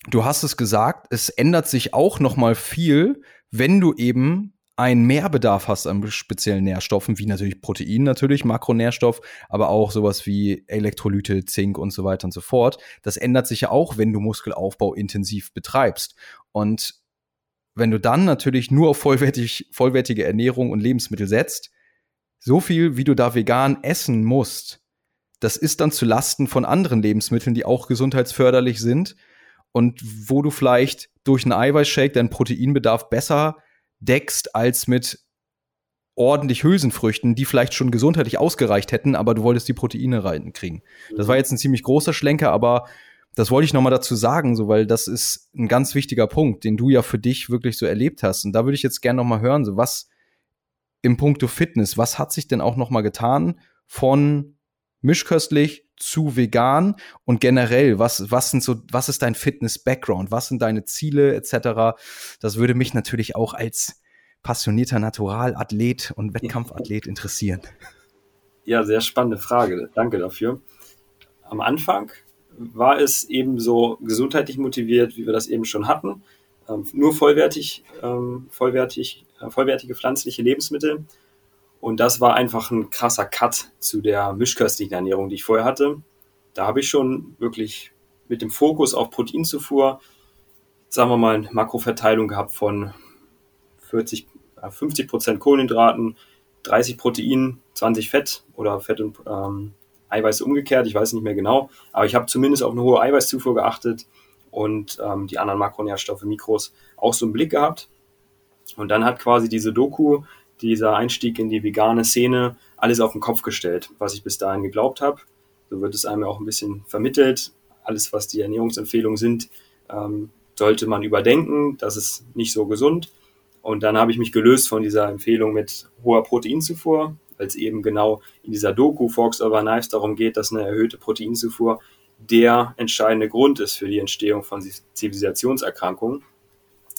du hast es gesagt, es ändert sich auch nochmal viel, wenn du eben einen Mehrbedarf hast an speziellen Nährstoffen, wie natürlich Protein natürlich, Makronährstoff, aber auch sowas wie Elektrolyte, Zink und so weiter und so fort. Das ändert sich ja auch, wenn du Muskelaufbau intensiv betreibst. Und wenn du dann natürlich nur auf vollwertig, vollwertige Ernährung und Lebensmittel setzt, so viel, wie du da vegan essen musst, das ist dann zu Lasten von anderen Lebensmitteln, die auch gesundheitsförderlich sind und wo du vielleicht durch einen Eiweißshake deinen Proteinbedarf besser deckst als mit ordentlich Hülsenfrüchten, die vielleicht schon gesundheitlich ausgereicht hätten, aber du wolltest die Proteine reinkriegen. Das war jetzt ein ziemlich großer Schlenker, aber das wollte ich noch mal dazu sagen, so weil das ist ein ganz wichtiger Punkt, den du ja für dich wirklich so erlebt hast. Und da würde ich jetzt gerne noch mal hören, so was im Punkto Fitness, was hat sich denn auch noch mal getan von mischköstlich zu vegan und generell, was, was sind so, was ist dein Fitness-Background? Was sind deine Ziele etc.? Das würde mich natürlich auch als passionierter Naturalathlet und Wettkampfathlet interessieren. Ja, sehr spannende Frage. Danke dafür. Am Anfang war es eben so gesundheitlich motiviert, wie wir das eben schon hatten. Ähm, nur vollwertig, ähm, vollwertig, äh, vollwertige pflanzliche Lebensmittel und das war einfach ein krasser Cut zu der mischköstlichen Ernährung, die ich vorher hatte. Da habe ich schon wirklich mit dem Fokus auf Proteinzufuhr, sagen wir mal, eine Makroverteilung gehabt von 40, 50 Prozent Kohlenhydraten, 30 Protein, 20 Fett oder Fett und ähm, Eiweiß umgekehrt, ich weiß nicht mehr genau, aber ich habe zumindest auf eine hohe Eiweißzufuhr geachtet und ähm, die anderen Makronährstoffe, Mikros auch so im Blick gehabt. Und dann hat quasi diese Doku dieser Einstieg in die vegane Szene alles auf den Kopf gestellt, was ich bis dahin geglaubt habe. So wird es einem auch ein bisschen vermittelt. Alles, was die Ernährungsempfehlungen sind, ähm, sollte man überdenken. Das ist nicht so gesund. Und dann habe ich mich gelöst von dieser Empfehlung mit hoher Proteinzufuhr, weil es eben genau in dieser Doku Forks over Knives darum geht, dass eine erhöhte Proteinzufuhr der entscheidende Grund ist für die Entstehung von Zivilisationserkrankungen.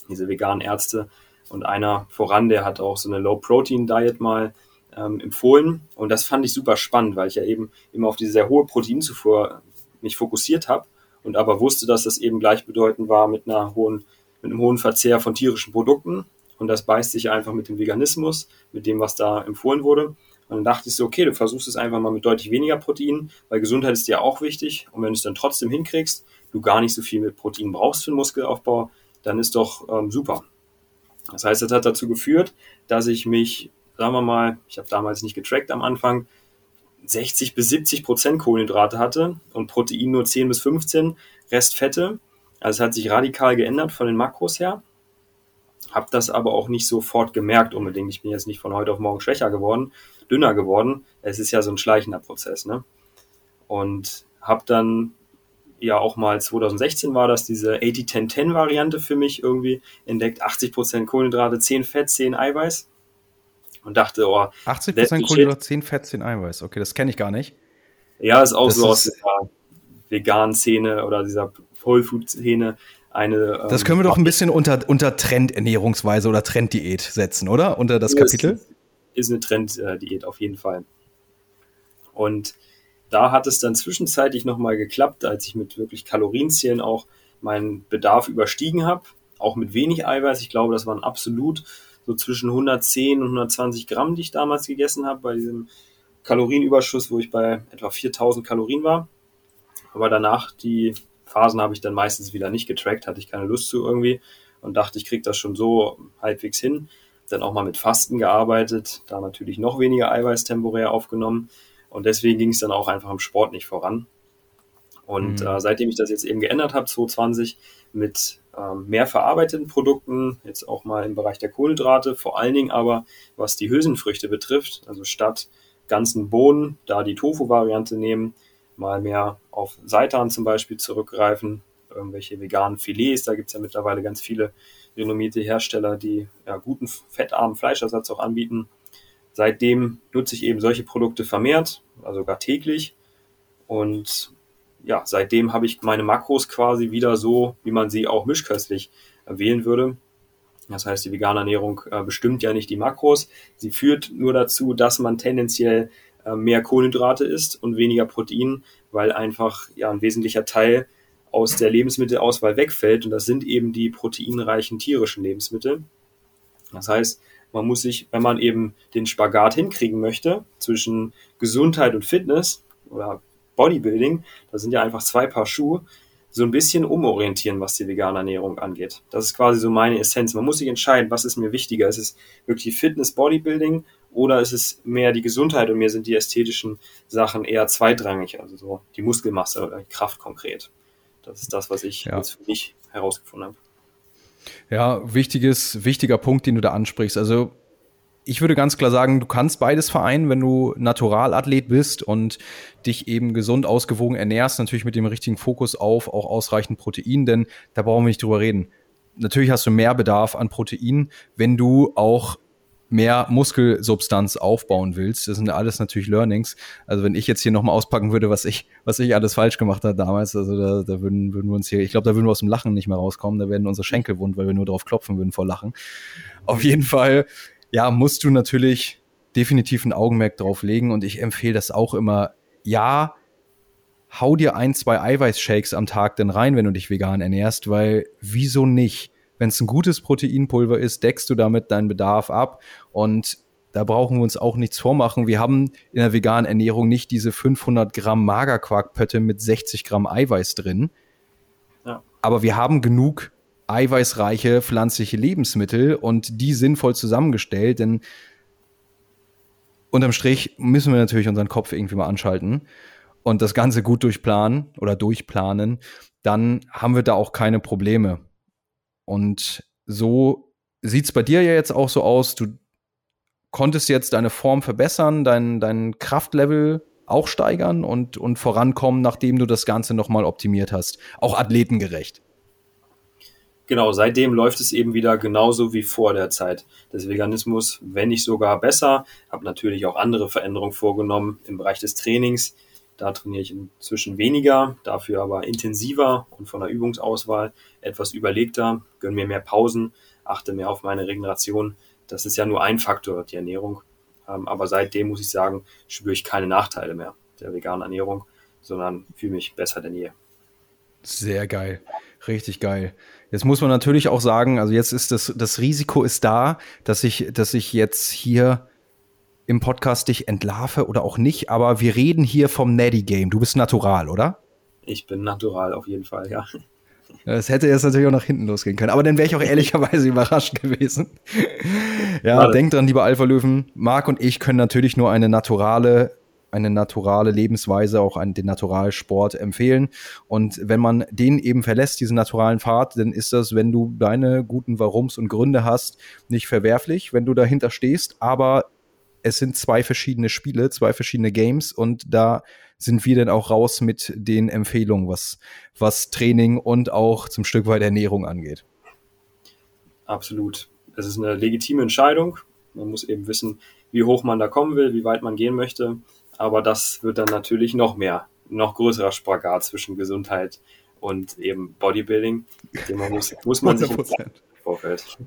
Diese veganen Ärzte und einer voran, der hat auch so eine Low-Protein-Diet mal ähm, empfohlen. Und das fand ich super spannend, weil ich ja eben immer auf diese sehr hohe Proteinzufuhr mich fokussiert habe und aber wusste, dass das eben gleichbedeutend war mit einer hohen, mit einem hohen Verzehr von tierischen Produkten. Und das beißt sich einfach mit dem Veganismus, mit dem, was da empfohlen wurde. Und dann dachte ich so, okay, du versuchst es einfach mal mit deutlich weniger Protein, weil Gesundheit ist dir auch wichtig. Und wenn du es dann trotzdem hinkriegst, du gar nicht so viel mit Protein brauchst für den Muskelaufbau, dann ist doch ähm, super. Das heißt, das hat dazu geführt, dass ich mich, sagen wir mal, ich habe damals nicht getrackt am Anfang, 60 bis 70 Prozent Kohlenhydrate hatte und Protein nur 10 bis 15, Rest Fette. Also es hat sich radikal geändert von den Makros her. Habe das aber auch nicht sofort gemerkt unbedingt. Ich bin jetzt nicht von heute auf morgen schwächer geworden, dünner geworden. Es ist ja so ein schleichender Prozess. Ne? Und habe dann ja auch mal 2016 war das diese 80-10-10 Variante für mich irgendwie entdeckt. 80% Kohlenhydrate, 10 Fett, 10 Eiweiß. Und dachte, oh. 80% Kohlenhydrate, 10 Fett, 10 Eiweiß. Okay, das kenne ich gar nicht. Ja, ist auch das so ist aus der veganen Szene oder dieser Whole Food Szene eine. Das können wir doch ein bisschen unter, unter Trendernährungsweise oder Trenddiät setzen, oder? Unter das Kapitel? Ist eine Trenddiät auf jeden Fall. Und da hat es dann zwischenzeitlich nochmal geklappt, als ich mit wirklich Kalorienzählen auch meinen Bedarf überstiegen habe. Auch mit wenig Eiweiß. Ich glaube, das waren absolut so zwischen 110 und 120 Gramm, die ich damals gegessen habe bei diesem Kalorienüberschuss, wo ich bei etwa 4000 Kalorien war. Aber danach, die Phasen habe ich dann meistens wieder nicht getrackt, hatte ich keine Lust zu irgendwie und dachte, ich kriege das schon so halbwegs hin. Dann auch mal mit Fasten gearbeitet, da natürlich noch weniger Eiweiß temporär aufgenommen und deswegen ging es dann auch einfach im Sport nicht voran. Und mhm. äh, seitdem ich das jetzt eben geändert habe, 2020, mit ähm, mehr verarbeiteten Produkten, jetzt auch mal im Bereich der Kohlenhydrate, vor allen Dingen aber was die Hülsenfrüchte betrifft, also statt ganzen Bohnen, da die Tofu-Variante nehmen, mal mehr auf Seitan zum Beispiel zurückgreifen, irgendwelche veganen Filets, da gibt es ja mittlerweile ganz viele renommierte Hersteller, die ja, guten fettarmen Fleischersatz auch anbieten. Seitdem nutze ich eben solche Produkte vermehrt, also sogar täglich. Und ja, seitdem habe ich meine Makros quasi wieder so, wie man sie auch mischköstlich wählen würde. Das heißt, die vegane Ernährung äh, bestimmt ja nicht die Makros. Sie führt nur dazu, dass man tendenziell äh, mehr Kohlenhydrate isst und weniger Protein, weil einfach ja ein wesentlicher Teil aus der Lebensmittelauswahl wegfällt. Und das sind eben die proteinreichen tierischen Lebensmittel. Das heißt, man muss sich, wenn man eben den Spagat hinkriegen möchte zwischen Gesundheit und Fitness oder Bodybuilding, das sind ja einfach zwei Paar Schuhe, so ein bisschen umorientieren, was die vegane Ernährung angeht. Das ist quasi so meine Essenz. Man muss sich entscheiden, was ist mir wichtiger? Ist es wirklich Fitness, Bodybuilding oder ist es mehr die Gesundheit und mir sind die ästhetischen Sachen eher zweitrangig, also so die Muskelmasse oder die Kraft konkret. Das ist das, was ich ja. jetzt für mich herausgefunden habe. Ja, wichtiges, wichtiger Punkt, den du da ansprichst. Also ich würde ganz klar sagen, du kannst beides vereinen, wenn du Naturalathlet bist und dich eben gesund ausgewogen ernährst, natürlich mit dem richtigen Fokus auf auch ausreichend Protein, denn da brauchen wir nicht drüber reden. Natürlich hast du mehr Bedarf an Protein, wenn du auch mehr Muskelsubstanz aufbauen willst. Das sind alles natürlich Learnings. Also wenn ich jetzt hier nochmal auspacken würde, was ich, was ich alles falsch gemacht habe damals, also da, da würden, würden wir uns hier, ich glaube, da würden wir aus dem Lachen nicht mehr rauskommen. Da werden unsere Schenkel wund, weil wir nur drauf klopfen würden vor Lachen. Auf jeden Fall, ja, musst du natürlich definitiv ein Augenmerk drauf legen und ich empfehle das auch immer. Ja, hau dir ein, zwei Eiweißshakes am Tag denn rein, wenn du dich vegan ernährst, weil wieso nicht? Wenn es ein gutes Proteinpulver ist, deckst du damit deinen Bedarf ab und da brauchen wir uns auch nichts vormachen. Wir haben in der veganen Ernährung nicht diese 500 Gramm Magerquarkpötte mit 60 Gramm Eiweiß drin. Ja. Aber wir haben genug eiweißreiche pflanzliche Lebensmittel und die sinnvoll zusammengestellt, denn unterm Strich müssen wir natürlich unseren Kopf irgendwie mal anschalten und das Ganze gut durchplanen oder durchplanen, dann haben wir da auch keine Probleme. Und so sieht es bei dir ja jetzt auch so aus. Du konntest jetzt deine Form verbessern, dein, dein Kraftlevel auch steigern und, und vorankommen, nachdem du das Ganze nochmal optimiert hast. Auch athletengerecht. Genau, seitdem läuft es eben wieder genauso wie vor der Zeit des Veganismus, wenn nicht sogar besser. Habe natürlich auch andere Veränderungen vorgenommen im Bereich des Trainings. Da trainiere ich inzwischen weniger, dafür aber intensiver und von der Übungsauswahl etwas überlegter, gönne mir mehr Pausen, achte mehr auf meine Regeneration. Das ist ja nur ein Faktor, die Ernährung. Ähm, aber seitdem muss ich sagen, spüre ich keine Nachteile mehr der veganen Ernährung, sondern fühle mich besser denn je. Sehr geil. Richtig geil. Jetzt muss man natürlich auch sagen, also jetzt ist das, das Risiko ist da, dass ich, dass ich jetzt hier im Podcast dich entlarve oder auch nicht, aber wir reden hier vom Neddy Game. Du bist natural, oder? Ich bin natural auf jeden Fall, ja. Das hätte jetzt natürlich auch nach hinten losgehen können, aber dann wäre ich auch [laughs] ehrlicherweise überrascht gewesen. [laughs] ja, Warte. denkt dran, lieber Alpha-Löwen, Marc und ich können natürlich nur eine naturale eine naturale Lebensweise, auch einen, den Naturalsport empfehlen. Und wenn man den eben verlässt, diesen naturalen Pfad, dann ist das, wenn du deine guten Warums und Gründe hast, nicht verwerflich, wenn du dahinter stehst. Aber es sind zwei verschiedene Spiele, zwei verschiedene Games und da sind wir dann auch raus mit den Empfehlungen, was, was Training und auch zum Stück weit Ernährung angeht. Absolut. Es ist eine legitime Entscheidung. Man muss eben wissen, wie hoch man da kommen will, wie weit man gehen möchte. Aber das wird dann natürlich noch mehr, noch größerer Spagat zwischen Gesundheit und eben Bodybuilding. Den man muss, muss man 100%. sich im Vorfeld.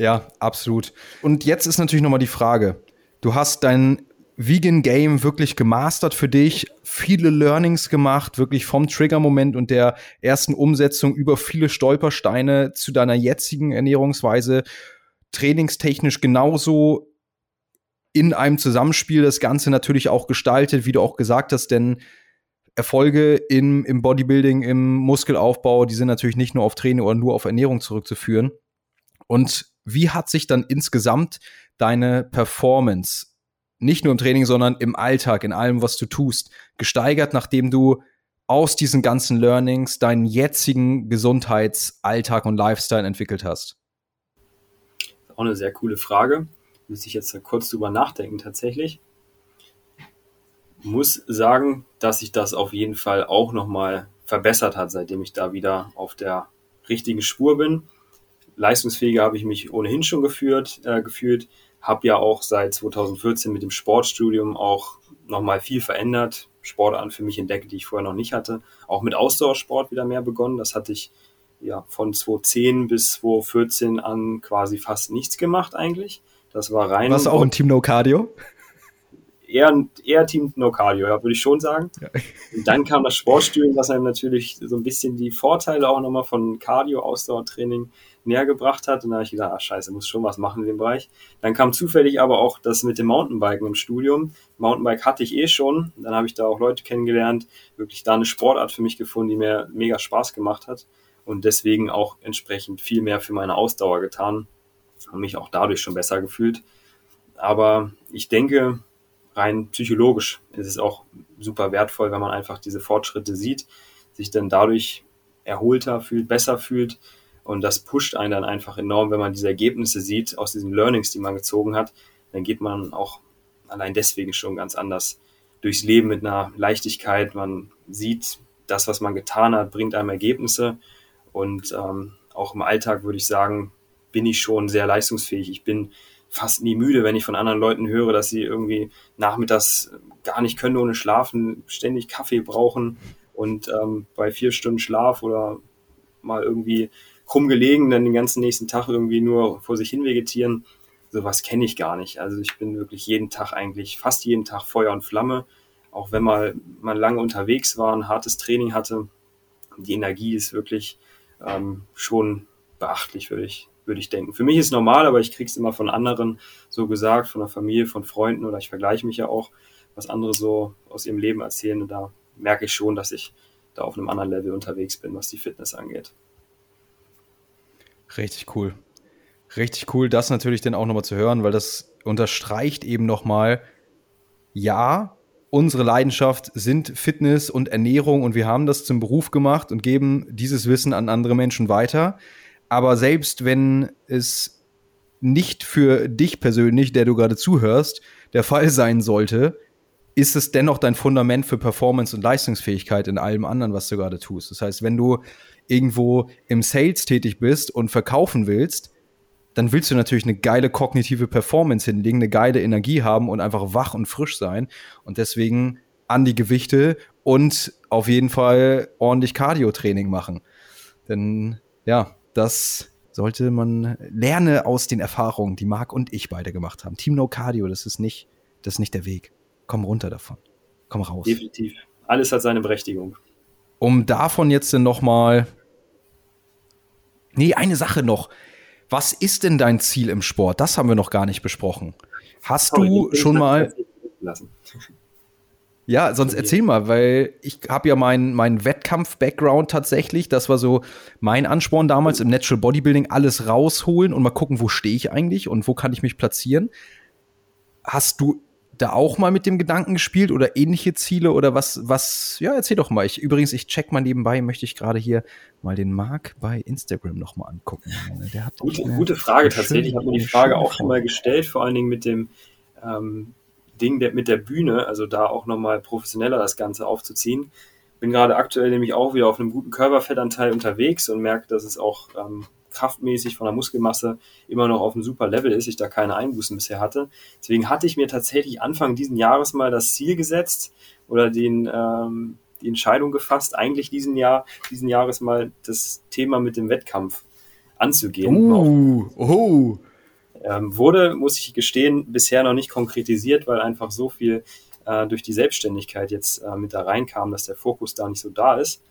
Ja, absolut. Und jetzt ist natürlich nochmal die Frage. Du hast dein Vegan Game wirklich gemastert für dich, viele Learnings gemacht, wirklich vom Trigger-Moment und der ersten Umsetzung über viele Stolpersteine zu deiner jetzigen Ernährungsweise, trainingstechnisch genauso in einem Zusammenspiel das Ganze natürlich auch gestaltet, wie du auch gesagt hast, denn Erfolge im, im Bodybuilding, im Muskelaufbau, die sind natürlich nicht nur auf Training oder nur auf Ernährung zurückzuführen. Und wie hat sich dann insgesamt deine Performance, nicht nur im Training, sondern im Alltag, in allem, was du tust, gesteigert, nachdem du aus diesen ganzen Learnings deinen jetzigen Gesundheitsalltag und Lifestyle entwickelt hast? Auch eine sehr coole Frage. Müsste ich jetzt kurz drüber nachdenken tatsächlich. Muss sagen, dass sich das auf jeden Fall auch nochmal verbessert hat, seitdem ich da wieder auf der richtigen Spur bin leistungsfähiger habe ich mich ohnehin schon geführt, äh, gefühlt. Habe ja auch seit 2014 mit dem Sportstudium auch nochmal viel verändert. Sportarten für mich entdeckt, die ich vorher noch nicht hatte. Auch mit Ausdauersport wieder mehr begonnen. Das hatte ich ja von 2010 bis 2014 an quasi fast nichts gemacht eigentlich. Das war rein. Warst du auch im Team No Cardio? Eher, eher Team No Cardio, ja, würde ich schon sagen. Ja. Und dann kam das Sportstudium, was einem natürlich so ein bisschen die Vorteile auch nochmal von Cardio-Ausdauertraining näher gebracht hat. Und da habe ich gedacht, ah, scheiße, muss schon was machen in dem Bereich. Dann kam zufällig aber auch das mit dem Mountainbiken im Studium. Mountainbike hatte ich eh schon. Dann habe ich da auch Leute kennengelernt, wirklich da eine Sportart für mich gefunden, die mir mega Spaß gemacht hat. Und deswegen auch entsprechend viel mehr für meine Ausdauer getan und mich auch dadurch schon besser gefühlt. Aber ich denke, rein psychologisch ist es auch super wertvoll, wenn man einfach diese Fortschritte sieht, sich dann dadurch erholter fühlt, besser fühlt und das pusht einen dann einfach enorm, wenn man diese Ergebnisse sieht aus diesen Learnings, die man gezogen hat. Dann geht man auch allein deswegen schon ganz anders durchs Leben mit einer Leichtigkeit. Man sieht, das, was man getan hat, bringt einem Ergebnisse. Und ähm, auch im Alltag würde ich sagen, bin ich schon sehr leistungsfähig. Ich bin fast nie müde, wenn ich von anderen Leuten höre, dass sie irgendwie nachmittags gar nicht können ohne Schlafen, ständig Kaffee brauchen und ähm, bei vier Stunden Schlaf oder mal irgendwie krumm gelegen, dann den ganzen nächsten Tag irgendwie nur vor sich hin vegetieren. Sowas kenne ich gar nicht. Also ich bin wirklich jeden Tag eigentlich, fast jeden Tag Feuer und Flamme. Auch wenn mal man lange unterwegs war, ein hartes Training hatte. Die Energie ist wirklich ähm, schon beachtlich, würde ich, würde ich denken. Für mich ist es normal, aber ich kriege es immer von anderen so gesagt, von der Familie, von Freunden oder ich vergleiche mich ja auch, was andere so aus ihrem Leben erzählen. Und da merke ich schon, dass ich da auf einem anderen Level unterwegs bin, was die Fitness angeht. Richtig cool. Richtig cool, das natürlich dann auch nochmal zu hören, weil das unterstreicht eben nochmal, ja, unsere Leidenschaft sind Fitness und Ernährung und wir haben das zum Beruf gemacht und geben dieses Wissen an andere Menschen weiter. Aber selbst wenn es nicht für dich persönlich, der du gerade zuhörst, der Fall sein sollte, ist es dennoch dein Fundament für Performance und Leistungsfähigkeit in allem anderen, was du gerade tust. Das heißt, wenn du irgendwo im Sales tätig bist und verkaufen willst, dann willst du natürlich eine geile kognitive Performance hinlegen, eine geile Energie haben und einfach wach und frisch sein. Und deswegen an die Gewichte und auf jeden Fall ordentlich Cardio-Training machen. Denn ja, das sollte man lernen aus den Erfahrungen, die Marc und ich beide gemacht haben. Team No Cardio, das ist nicht, das ist nicht der Weg. Komm runter davon. Komm raus. Definitiv. Alles hat seine Berechtigung. Um davon jetzt noch mal Nee, eine Sache noch. Was ist denn dein Ziel im Sport? Das haben wir noch gar nicht besprochen. Hast du schon mal. Ja, sonst erzähl mal, weil ich habe ja meinen mein Wettkampf-Background tatsächlich. Das war so mein Ansporn damals im Natural Bodybuilding, alles rausholen und mal gucken, wo stehe ich eigentlich und wo kann ich mich platzieren. Hast du da auch mal mit dem Gedanken gespielt oder ähnliche Ziele oder was, was, ja, erzähl doch mal. Ich, übrigens, ich check mal nebenbei, möchte ich gerade hier mal den Marc bei Instagram noch mal angucken. Der hat gute, gute Frage tatsächlich. Ich habe mir die Frage auch schon mal gestellt, vor allen Dingen mit dem ähm, Ding der, mit der Bühne, also da auch noch mal professioneller das Ganze aufzuziehen. Bin gerade aktuell nämlich auch wieder auf einem guten Körperfettanteil unterwegs und merke, dass es auch ähm, kraftmäßig von der Muskelmasse immer noch auf einem super Level ist, ich da keine Einbußen bisher hatte. Deswegen hatte ich mir tatsächlich Anfang diesen Jahres mal das Ziel gesetzt oder den, ähm, die Entscheidung gefasst, eigentlich diesen Jahr, diesen Jahres mal das Thema mit dem Wettkampf anzugehen. Uh, oh. Ähm, wurde, muss ich gestehen, bisher noch nicht konkretisiert, weil einfach so viel äh, durch die Selbstständigkeit jetzt äh, mit da reinkam, dass der Fokus da nicht so da ist.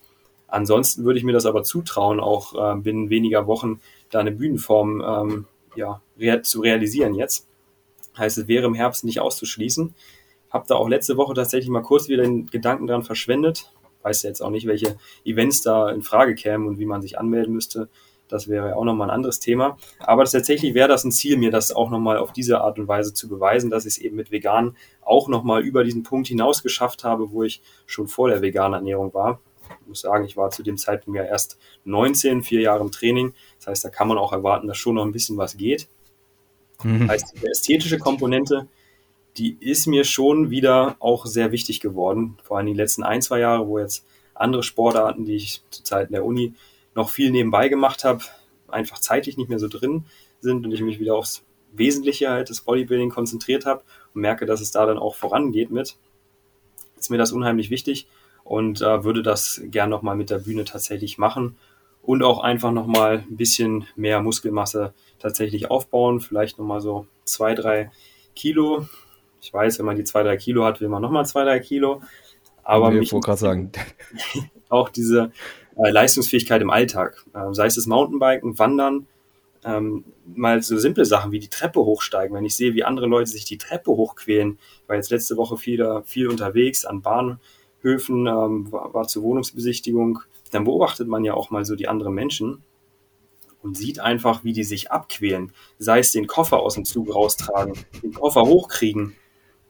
Ansonsten würde ich mir das aber zutrauen, auch äh, binnen weniger Wochen da eine Bühnenform ähm, ja, rea zu realisieren jetzt. Heißt, es wäre im Herbst nicht auszuschließen. Hab da auch letzte Woche tatsächlich mal kurz wieder den Gedanken dran verschwendet. Weiß ja jetzt auch nicht, welche Events da in Frage kämen und wie man sich anmelden müsste. Das wäre ja auch nochmal ein anderes Thema. Aber tatsächlich wäre das ein Ziel, mir das auch nochmal auf diese Art und Weise zu beweisen, dass ich es eben mit vegan auch nochmal über diesen Punkt hinaus geschafft habe, wo ich schon vor der veganen Ernährung war. Ich muss sagen, ich war zu dem Zeitpunkt ja erst 19, vier Jahre im Training. Das heißt, da kann man auch erwarten, dass schon noch ein bisschen was geht. Mhm. Das heißt, die ästhetische Komponente, die ist mir schon wieder auch sehr wichtig geworden. Vor allem die letzten ein, zwei Jahre, wo jetzt andere Sportarten, die ich zu Zeiten der Uni noch viel nebenbei gemacht habe, einfach zeitlich nicht mehr so drin sind und ich mich wieder aufs Wesentliche halt des Bodybuilding konzentriert habe und merke, dass es da dann auch vorangeht mit, ist mir das unheimlich wichtig und äh, würde das gern nochmal mit der Bühne tatsächlich machen und auch einfach nochmal ein bisschen mehr Muskelmasse tatsächlich aufbauen, vielleicht nochmal so zwei, drei Kilo. Ich weiß, wenn man die zwei, drei Kilo hat, will man nochmal zwei, drei Kilo. Aber ich wollte gerade sagen. [laughs] auch diese äh, Leistungsfähigkeit im Alltag, äh, sei es das Mountainbiken, Wandern, ähm, mal so simple Sachen wie die Treppe hochsteigen. Wenn ich sehe, wie andere Leute sich die Treppe hochquälen, ich war jetzt letzte Woche viel, viel unterwegs an Bahn, Höfen, ähm, war, war zur Wohnungsbesichtigung, dann beobachtet man ja auch mal so die anderen Menschen und sieht einfach, wie die sich abquälen. Sei es den Koffer aus dem Zug raustragen, den Koffer hochkriegen.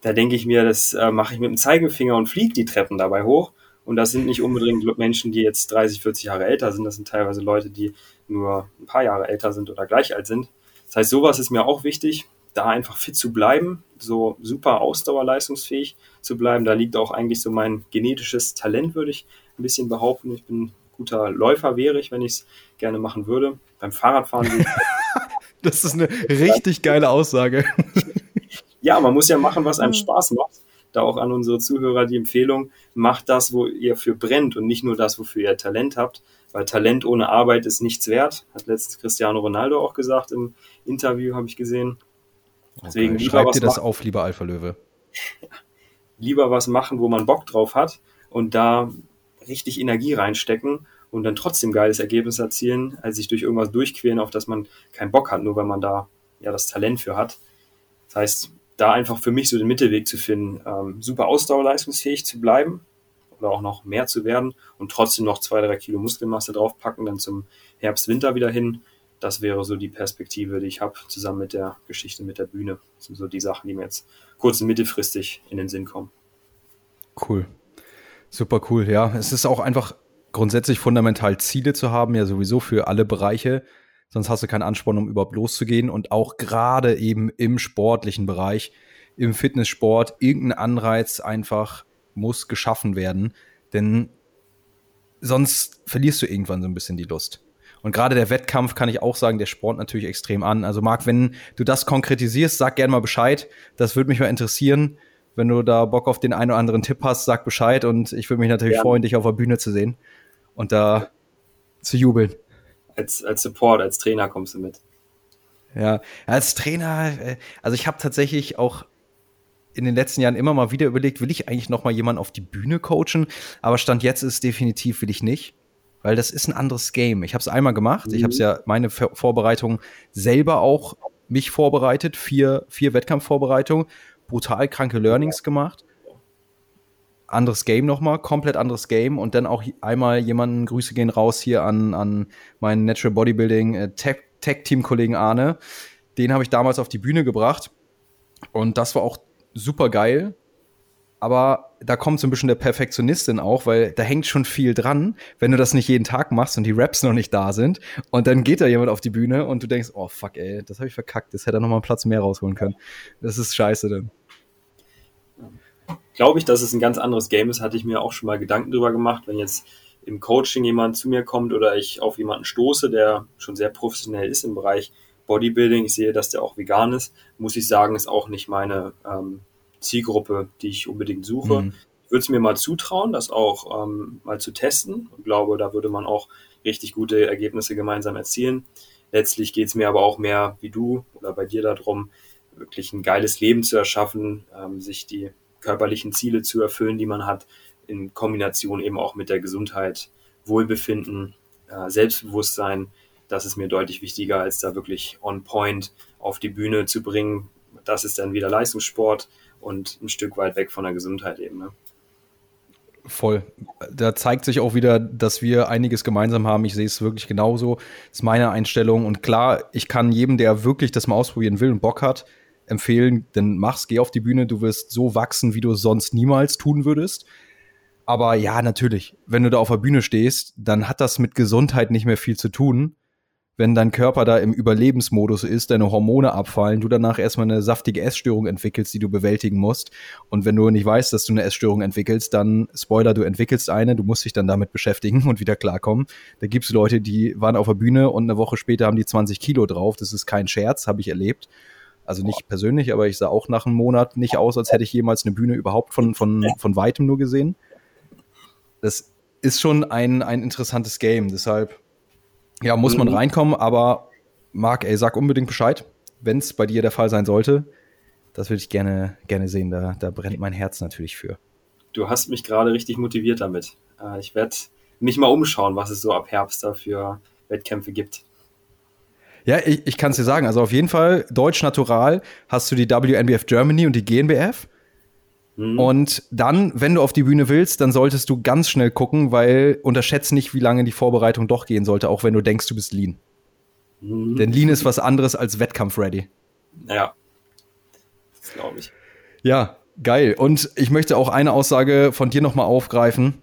Da denke ich mir, das äh, mache ich mit dem Zeigefinger und fliege die Treppen dabei hoch. Und das sind nicht unbedingt Menschen, die jetzt 30, 40 Jahre älter sind. Das sind teilweise Leute, die nur ein paar Jahre älter sind oder gleich alt sind. Das heißt, sowas ist mir auch wichtig da einfach fit zu bleiben, so super ausdauerleistungsfähig zu bleiben. Da liegt auch eigentlich so mein genetisches Talent, würde ich ein bisschen behaupten. Ich bin ein guter Läufer, wäre ich, wenn ich es gerne machen würde. Beim Fahrradfahren. [laughs] das ist eine richtig geile Aussage. ja, man muss ja machen, was einem Spaß macht. Da auch an unsere Zuhörer die Empfehlung, macht das, wo ihr für brennt und nicht nur das, wofür ihr Talent habt, weil Talent ohne Arbeit ist nichts wert, hat letztens Cristiano Ronaldo auch gesagt im Interview, habe ich gesehen. Deswegen okay, schreib dir das machen. auf, lieber Alpha Löwe. [laughs] lieber was machen, wo man Bock drauf hat und da richtig Energie reinstecken und dann trotzdem geiles Ergebnis erzielen, als sich durch irgendwas durchquälen, auf das man keinen Bock hat, nur weil man da ja das Talent für hat. Das heißt, da einfach für mich so den Mittelweg zu finden, ähm, super ausdauerleistungsfähig zu bleiben oder auch noch mehr zu werden und trotzdem noch zwei, drei Kilo Muskelmasse draufpacken, dann zum Herbst, Winter wieder hin das wäre so die Perspektive, die ich habe, zusammen mit der Geschichte mit der Bühne. Das sind so die Sachen, die mir jetzt kurz und mittelfristig in den Sinn kommen. Cool. Super cool, ja. Es ist auch einfach grundsätzlich fundamental Ziele zu haben, ja sowieso für alle Bereiche. Sonst hast du keinen Ansporn, um überhaupt loszugehen. Und auch gerade eben im sportlichen Bereich, im Fitnesssport, irgendein Anreiz einfach muss geschaffen werden. Denn sonst verlierst du irgendwann so ein bisschen die Lust. Und gerade der Wettkampf kann ich auch sagen, der spornt natürlich extrem an. Also Marc, wenn du das konkretisierst, sag gerne mal Bescheid. Das würde mich mal interessieren. Wenn du da Bock auf den einen oder anderen Tipp hast, sag Bescheid und ich würde mich natürlich ja. freuen, dich auf der Bühne zu sehen und da zu jubeln. Als, als Support, als Trainer kommst du mit. Ja, als Trainer, äh, also ich habe tatsächlich auch in den letzten Jahren immer mal wieder überlegt, will ich eigentlich noch mal jemanden auf die Bühne coachen? Aber Stand jetzt ist definitiv will ich nicht weil das ist ein anderes Game. Ich habe es einmal gemacht. Mhm. Ich habe es ja meine Vorbereitung selber auch mich vorbereitet, vier, vier Wettkampfvorbereitungen, brutal kranke Learnings gemacht. Anderes Game nochmal, komplett anderes Game und dann auch einmal jemanden, Grüße gehen raus hier an, an meinen Natural Bodybuilding äh, Tech-Team-Kollegen Arne. Den habe ich damals auf die Bühne gebracht und das war auch super geil, aber da kommt so ein bisschen der Perfektionistin auch, weil da hängt schon viel dran, wenn du das nicht jeden Tag machst und die Raps noch nicht da sind und dann geht da jemand auf die Bühne und du denkst, oh fuck, ey, das habe ich verkackt, das hätte er noch mal einen Platz mehr rausholen können. Das ist scheiße dann. Glaube ich, dass es ein ganz anderes Game ist, hatte ich mir auch schon mal Gedanken drüber gemacht, wenn jetzt im Coaching jemand zu mir kommt oder ich auf jemanden stoße, der schon sehr professionell ist im Bereich Bodybuilding, ich sehe, dass der auch vegan ist, muss ich sagen, ist auch nicht meine ähm, Zielgruppe, die ich unbedingt suche. Mhm. Ich würde es mir mal zutrauen, das auch ähm, mal zu testen und glaube, da würde man auch richtig gute Ergebnisse gemeinsam erzielen. Letztlich geht es mir aber auch mehr wie du oder bei dir darum, wirklich ein geiles Leben zu erschaffen, ähm, sich die körperlichen Ziele zu erfüllen, die man hat, in Kombination eben auch mit der Gesundheit, Wohlbefinden, äh, Selbstbewusstsein. Das ist mir deutlich wichtiger, als da wirklich on point auf die Bühne zu bringen. Das ist dann wieder Leistungssport und ein Stück weit weg von der Gesundheit eben. Ne? Voll. Da zeigt sich auch wieder, dass wir einiges gemeinsam haben. Ich sehe es wirklich genauso. Das ist meine Einstellung. Und klar, ich kann jedem, der wirklich das mal ausprobieren will und Bock hat, empfehlen, dann mach's, geh auf die Bühne, du wirst so wachsen, wie du es sonst niemals tun würdest. Aber ja, natürlich, wenn du da auf der Bühne stehst, dann hat das mit Gesundheit nicht mehr viel zu tun wenn dein Körper da im Überlebensmodus ist, deine Hormone abfallen, du danach erstmal eine saftige Essstörung entwickelst, die du bewältigen musst. Und wenn du nicht weißt, dass du eine Essstörung entwickelst, dann, Spoiler, du entwickelst eine, du musst dich dann damit beschäftigen und wieder klarkommen. Da gibt es Leute, die waren auf der Bühne und eine Woche später haben die 20 Kilo drauf. Das ist kein Scherz, habe ich erlebt. Also nicht persönlich, aber ich sah auch nach einem Monat nicht aus, als hätte ich jemals eine Bühne überhaupt von, von, von weitem nur gesehen. Das ist schon ein, ein interessantes Game. Deshalb ja, muss man mhm. reinkommen, aber Marc, ey, sag unbedingt Bescheid, wenn es bei dir der Fall sein sollte. Das würde ich gerne, gerne sehen. Da, da brennt mein Herz natürlich für. Du hast mich gerade richtig motiviert damit. Äh, ich werde mich mal umschauen, was es so ab Herbst da für Wettkämpfe gibt. Ja, ich, ich kann es dir sagen. Also auf jeden Fall, Deutsch Natural hast du die WNBF Germany und die GNBF. Mhm. Und dann, wenn du auf die Bühne willst, dann solltest du ganz schnell gucken, weil unterschätzt nicht, wie lange die Vorbereitung doch gehen sollte, auch wenn du denkst, du bist lean. Mhm. Denn lean ist was anderes als Wettkampf-ready. Ja, das glaube ich. Ja, geil. Und ich möchte auch eine Aussage von dir nochmal aufgreifen.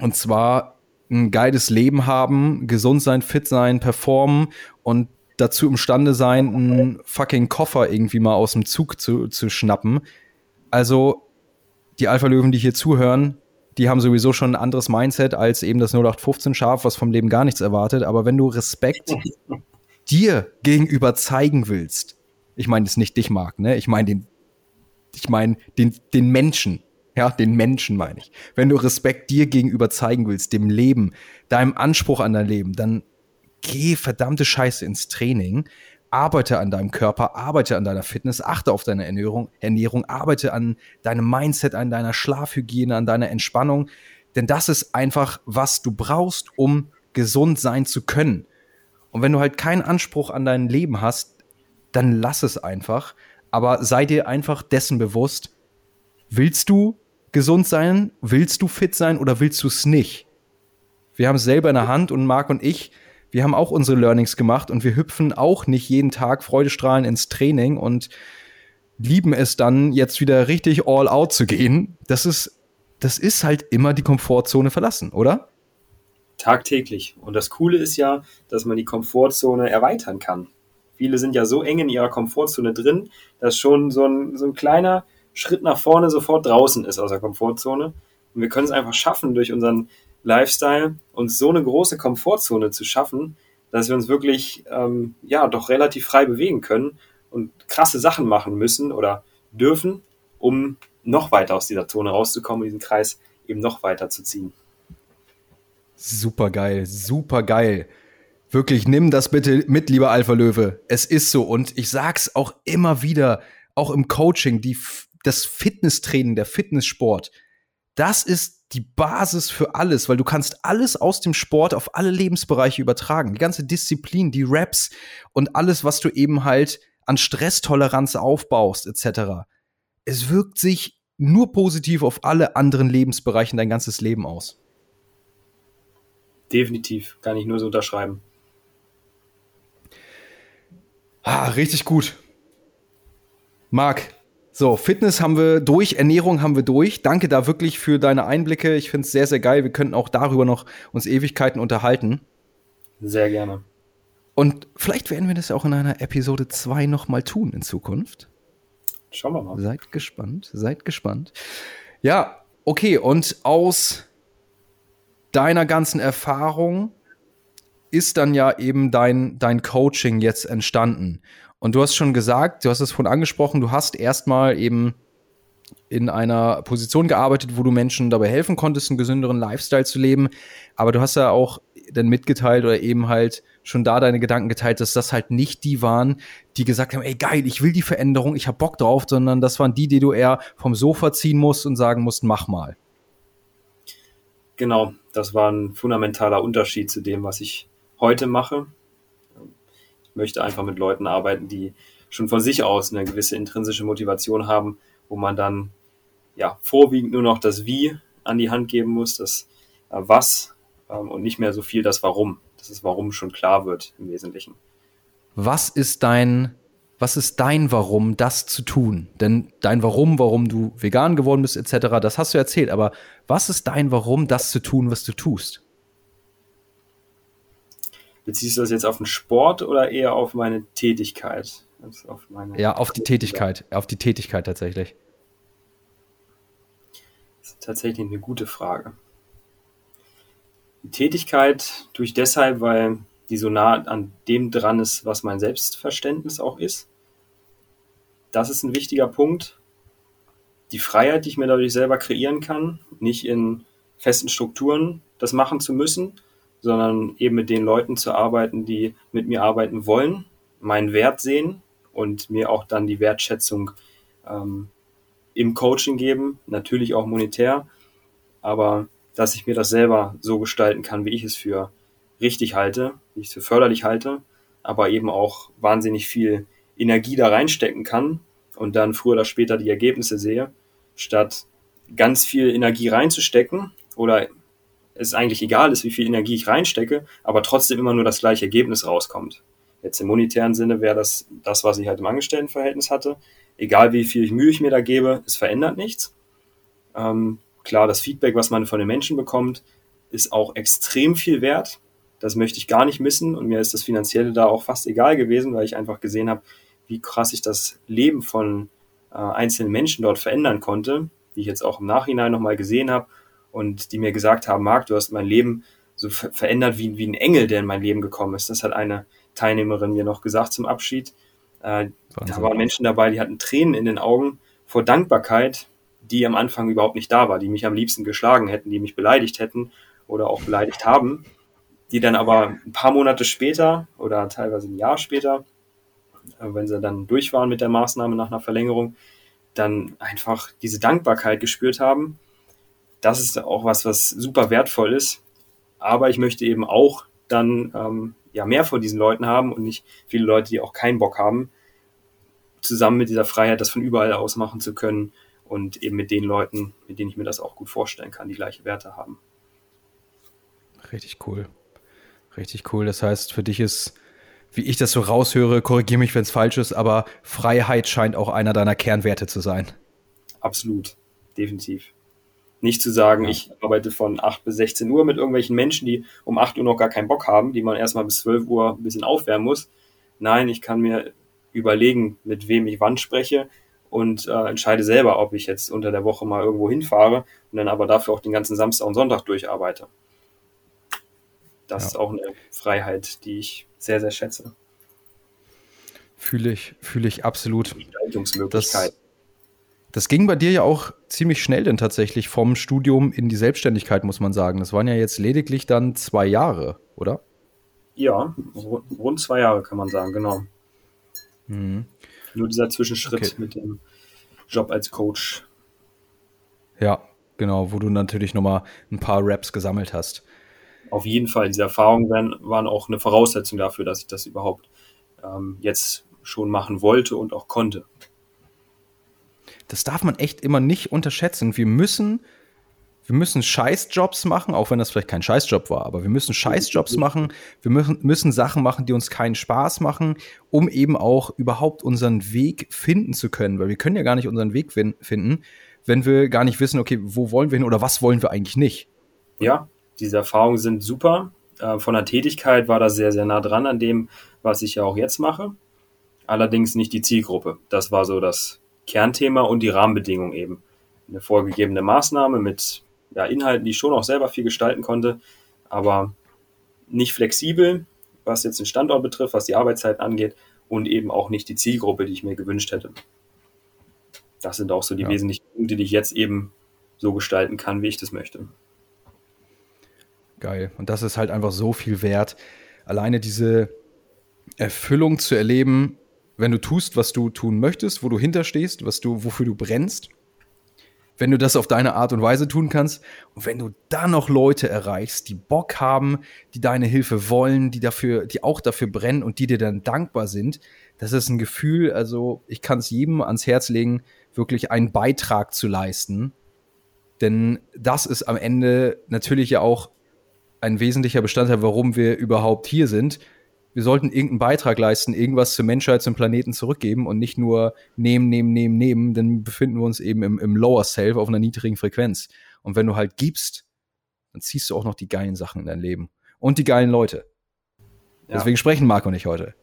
Und zwar ein geiles Leben haben, gesund sein, fit sein, performen und dazu imstande sein, einen fucking Koffer irgendwie mal aus dem Zug zu, zu schnappen. Also die Alpha-Löwen, die hier zuhören, die haben sowieso schon ein anderes Mindset als eben das 0815-Schaf, was vom Leben gar nichts erwartet. Aber wenn du Respekt [laughs] dir gegenüber zeigen willst, ich meine es nicht dich, Marc, ne? Ich meine den, ich meine den, den Menschen, ja, den Menschen meine ich. Wenn du Respekt dir gegenüber zeigen willst, dem Leben, deinem Anspruch an dein Leben, dann geh verdammte Scheiße ins Training, arbeite an deinem Körper, arbeite an deiner Fitness, achte auf deine Ernährung, Ernährung, arbeite an deinem Mindset, an deiner Schlafhygiene, an deiner Entspannung. Denn das ist einfach, was du brauchst, um gesund sein zu können. Und wenn du halt keinen Anspruch an dein Leben hast, dann lass es einfach. Aber sei dir einfach dessen bewusst, willst du gesund sein, willst du fit sein oder willst du es nicht? Wir haben es selber in der Hand und Marc und ich, wir haben auch unsere Learnings gemacht und wir hüpfen auch nicht jeden Tag Freudestrahlen ins Training und lieben es dann jetzt wieder richtig all out zu gehen. Das ist, das ist halt immer die Komfortzone verlassen, oder? Tagtäglich. Und das Coole ist ja, dass man die Komfortzone erweitern kann. Viele sind ja so eng in ihrer Komfortzone drin, dass schon so ein, so ein kleiner Schritt nach vorne sofort draußen ist aus der Komfortzone. Und wir können es einfach schaffen, durch unseren Lifestyle, uns so eine große Komfortzone zu schaffen, dass wir uns wirklich ähm, ja doch relativ frei bewegen können und krasse Sachen machen müssen oder dürfen, um noch weiter aus dieser Zone rauszukommen und diesen Kreis eben noch weiter zu ziehen. Super geil, super geil. Wirklich, nimm das bitte mit, lieber Alpha Löwe. Es ist so. Und ich sag's auch immer wieder, auch im Coaching, die, das Fitnesstraining, der Fitnesssport, das ist die Basis für alles, weil du kannst alles aus dem Sport auf alle Lebensbereiche übertragen. Die ganze Disziplin, die Raps und alles, was du eben halt an Stresstoleranz aufbaust, etc. Es wirkt sich nur positiv auf alle anderen Lebensbereiche dein ganzes Leben aus. Definitiv, kann ich nur so unterschreiben. Ah, richtig gut. Marc, So, Fitness haben wir durch, Ernährung haben wir durch. Danke da wirklich für deine Einblicke. Ich finde es sehr, sehr geil. Wir könnten auch darüber noch uns Ewigkeiten unterhalten. Sehr gerne. Und vielleicht werden wir das auch in einer Episode 2 nochmal tun in Zukunft. Schauen wir mal. Seid gespannt, seid gespannt. Ja, okay, und aus deiner ganzen Erfahrung ist dann ja eben dein, dein Coaching jetzt entstanden. Und du hast schon gesagt, du hast es vorhin angesprochen, du hast erstmal eben in einer Position gearbeitet, wo du Menschen dabei helfen konntest, einen gesünderen Lifestyle zu leben. Aber du hast ja auch dann mitgeteilt oder eben halt schon da deine Gedanken geteilt, dass das halt nicht die waren, die gesagt haben, ey geil, ich will die Veränderung, ich hab Bock drauf, sondern das waren die, die du eher vom Sofa ziehen musst und sagen musst, mach mal. Genau, das war ein fundamentaler Unterschied zu dem, was ich heute mache möchte einfach mit Leuten arbeiten, die schon von sich aus eine gewisse intrinsische Motivation haben, wo man dann ja vorwiegend nur noch das Wie an die Hand geben muss, das äh, Was ähm, und nicht mehr so viel das Warum, das Warum schon klar wird im Wesentlichen. Was ist dein was ist dein Warum, das zu tun? Denn dein Warum, warum du vegan geworden bist, etc., das hast du erzählt. Aber was ist dein Warum, das zu tun, was du tust? Beziehst du das jetzt auf den Sport oder eher auf meine Tätigkeit? Also auf meine ja, auf die Tätigkeit. Auf die Tätigkeit tatsächlich. Das ist tatsächlich eine gute Frage. Die Tätigkeit tue ich deshalb, weil die so nah an dem dran ist, was mein Selbstverständnis auch ist. Das ist ein wichtiger Punkt. Die Freiheit, die ich mir dadurch selber kreieren kann, nicht in festen Strukturen das machen zu müssen, sondern eben mit den Leuten zu arbeiten, die mit mir arbeiten wollen, meinen Wert sehen und mir auch dann die Wertschätzung ähm, im Coaching geben, natürlich auch monetär, aber dass ich mir das selber so gestalten kann, wie ich es für richtig halte, wie ich es für förderlich halte, aber eben auch wahnsinnig viel Energie da reinstecken kann und dann früher oder später die Ergebnisse sehe, statt ganz viel Energie reinzustecken oder es eigentlich egal ist, wie viel Energie ich reinstecke, aber trotzdem immer nur das gleiche Ergebnis rauskommt. Jetzt im monetären Sinne wäre das das, was ich halt im Angestelltenverhältnis hatte. Egal wie viel Mühe ich mir da gebe, es verändert nichts. Ähm, klar, das Feedback, was man von den Menschen bekommt, ist auch extrem viel wert. Das möchte ich gar nicht missen und mir ist das Finanzielle da auch fast egal gewesen, weil ich einfach gesehen habe, wie krass ich das Leben von äh, einzelnen Menschen dort verändern konnte, wie ich jetzt auch im Nachhinein nochmal gesehen habe und die mir gesagt haben, Marc, du hast mein Leben so ver verändert wie, wie ein Engel, der in mein Leben gekommen ist. Das hat eine Teilnehmerin mir noch gesagt zum Abschied. Äh, da waren Menschen dabei, die hatten Tränen in den Augen vor Dankbarkeit, die am Anfang überhaupt nicht da war, die mich am liebsten geschlagen hätten, die mich beleidigt hätten oder auch beleidigt haben, die dann aber ein paar Monate später oder teilweise ein Jahr später, äh, wenn sie dann durch waren mit der Maßnahme nach einer Verlängerung, dann einfach diese Dankbarkeit gespürt haben das ist auch was, was super wertvoll ist. Aber ich möchte eben auch dann ähm, ja mehr von diesen Leuten haben und nicht viele Leute, die auch keinen Bock haben, zusammen mit dieser Freiheit, das von überall aus machen zu können und eben mit den Leuten, mit denen ich mir das auch gut vorstellen kann, die gleiche Werte haben. Richtig cool. Richtig cool. Das heißt, für dich ist, wie ich das so raushöre, korrigiere mich, wenn es falsch ist, aber Freiheit scheint auch einer deiner Kernwerte zu sein. Absolut. Definitiv. Nicht zu sagen, ja. ich arbeite von 8 bis 16 Uhr mit irgendwelchen Menschen, die um 8 Uhr noch gar keinen Bock haben, die man erstmal bis 12 Uhr ein bisschen aufwärmen muss. Nein, ich kann mir überlegen, mit wem ich wann spreche und äh, entscheide selber, ob ich jetzt unter der Woche mal irgendwo hinfahre und dann aber dafür auch den ganzen Samstag und Sonntag durcharbeite. Das ja. ist auch eine Freiheit, die ich sehr, sehr schätze. Fühle ich, fühle ich absolut. Gestaltungsmöglichkeit. Das, ging bei dir ja auch ziemlich schnell denn tatsächlich vom Studium in die Selbstständigkeit, muss man sagen. Das waren ja jetzt lediglich dann zwei Jahre, oder? Ja, rund zwei Jahre kann man sagen, genau. Mhm. Nur dieser Zwischenschritt okay. mit dem Job als Coach. Ja, genau, wo du natürlich nochmal ein paar Raps gesammelt hast. Auf jeden Fall, diese Erfahrungen waren, waren auch eine Voraussetzung dafür, dass ich das überhaupt ähm, jetzt schon machen wollte und auch konnte das darf man echt immer nicht unterschätzen. Wir müssen wir müssen Scheißjobs machen, auch wenn das vielleicht kein Scheißjob war, aber wir müssen Scheißjobs machen, wir müssen, müssen Sachen machen, die uns keinen Spaß machen, um eben auch überhaupt unseren Weg finden zu können, weil wir können ja gar nicht unseren Weg finden, wenn wir gar nicht wissen, okay, wo wollen wir hin oder was wollen wir eigentlich nicht. Ja, diese Erfahrungen sind super. Äh, von der Tätigkeit war das sehr, sehr nah dran an dem, was ich ja auch jetzt mache. Allerdings nicht die Zielgruppe. Das war so das Kernthema und die Rahmenbedingungen eben. Eine vorgegebene Maßnahme mit ja, Inhalten, die ich schon auch selber viel gestalten konnte, aber nicht flexibel, was jetzt den Standort betrifft, was die Arbeitszeiten angeht und eben auch nicht die Zielgruppe, die ich mir gewünscht hätte. Das sind auch so die ja. wesentlichen Punkte, die ich jetzt eben so gestalten kann, wie ich das möchte. Geil. Und das ist halt einfach so viel wert. Alleine diese Erfüllung zu erleben, wenn du tust, was du tun möchtest, wo du hinterstehst, was du, wofür du brennst wenn du das auf deine Art und Weise tun kannst und wenn du dann noch Leute erreichst, die Bock haben, die deine Hilfe wollen, die dafür, die auch dafür brennen und die dir dann dankbar sind, das ist ein Gefühl, also ich kann es jedem ans Herz legen, wirklich einen Beitrag zu leisten, denn das ist am Ende natürlich ja auch ein wesentlicher Bestandteil, warum wir überhaupt hier sind wir sollten irgendeinen Beitrag leisten, irgendwas zur Menschheit, zum Planeten zurückgeben und nicht nur nehmen, nehmen, nehmen, nehmen, dann befinden wir uns eben im, im Lower Self auf einer niedrigen Frequenz. Und wenn du halt gibst, dann ziehst du auch noch die geilen Sachen in dein Leben. Und die geilen Leute. Ja. Deswegen sprechen Marco und ich heute.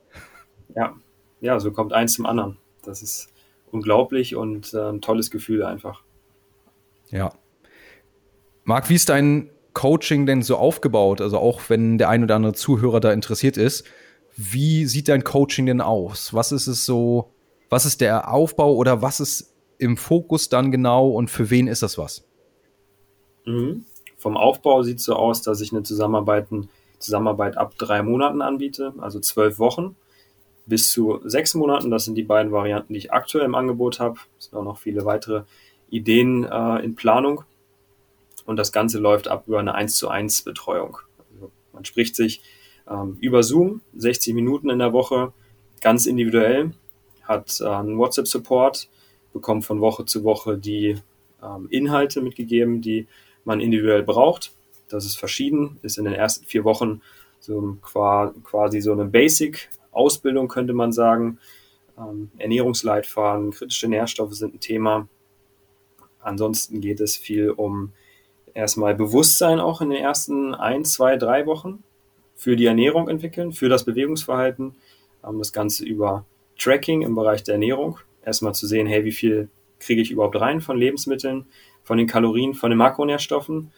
Ja, ja, so kommt eins zum anderen. Das ist unglaublich und äh, ein tolles Gefühl einfach. Ja. Marc, wie ist dein Coaching denn so aufgebaut? Also auch wenn der ein oder andere Zuhörer da interessiert ist, wie sieht dein Coaching denn aus? Was ist es so, was ist der Aufbau oder was ist im Fokus dann genau und für wen ist das was? Mhm. Vom Aufbau sieht es so aus, dass ich eine Zusammenarbeit, Zusammenarbeit ab drei Monaten anbiete, also zwölf Wochen bis zu sechs Monaten. Das sind die beiden Varianten, die ich aktuell im Angebot habe. Es sind auch noch viele weitere Ideen äh, in Planung. Und das Ganze läuft ab über eine 1 zu 1 Betreuung. Also man spricht sich ähm, über Zoom, 60 Minuten in der Woche, ganz individuell, hat äh, einen WhatsApp-Support, bekommt von Woche zu Woche die ähm, Inhalte mitgegeben, die man individuell braucht. Das ist verschieden, ist in den ersten vier Wochen so quasi so eine Basic-Ausbildung, könnte man sagen. Ähm, Ernährungsleitfaden, kritische Nährstoffe sind ein Thema. Ansonsten geht es viel um erstmal Bewusstsein auch in den ersten ein, zwei, drei Wochen für die Ernährung entwickeln, für das Bewegungsverhalten. Das Ganze über Tracking im Bereich der Ernährung. Erstmal zu sehen, hey, wie viel kriege ich überhaupt rein von Lebensmitteln, von den Kalorien, von den Makronährstoffen,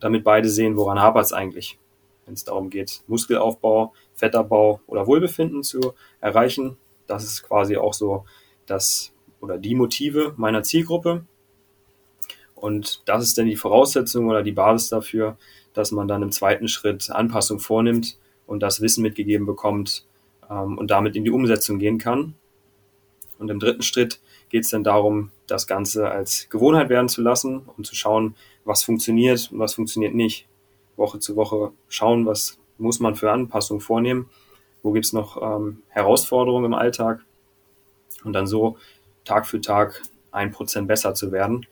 damit beide sehen, woran hapert es eigentlich, wenn es darum geht, Muskelaufbau, Fettabbau oder Wohlbefinden zu erreichen. Das ist quasi auch so das oder die Motive meiner Zielgruppe. Und das ist dann die Voraussetzung oder die Basis dafür, dass man dann im zweiten Schritt Anpassung vornimmt und das Wissen mitgegeben bekommt ähm, und damit in die Umsetzung gehen kann. Und im dritten Schritt geht es dann darum, das Ganze als Gewohnheit werden zu lassen und zu schauen, was funktioniert und was funktioniert nicht. Woche zu Woche schauen, was muss man für Anpassungen vornehmen, wo gibt es noch ähm, Herausforderungen im Alltag und dann so Tag für Tag ein Prozent besser zu werden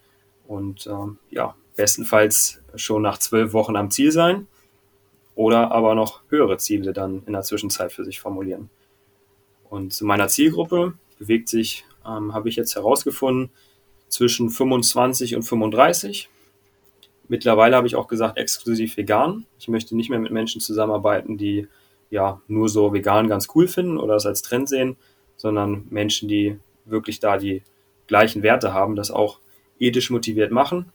und ähm, ja, bestenfalls schon nach zwölf Wochen am Ziel sein oder aber noch höhere Ziele dann in der Zwischenzeit für sich formulieren. Und zu meiner Zielgruppe bewegt sich, ähm, habe ich jetzt herausgefunden, zwischen 25 und 35. Mittlerweile habe ich auch gesagt, exklusiv vegan. Ich möchte nicht mehr mit Menschen zusammenarbeiten, die ja nur so vegan ganz cool finden oder es als Trend sehen, sondern Menschen, die wirklich da die gleichen Werte haben, das auch ethisch motiviert machen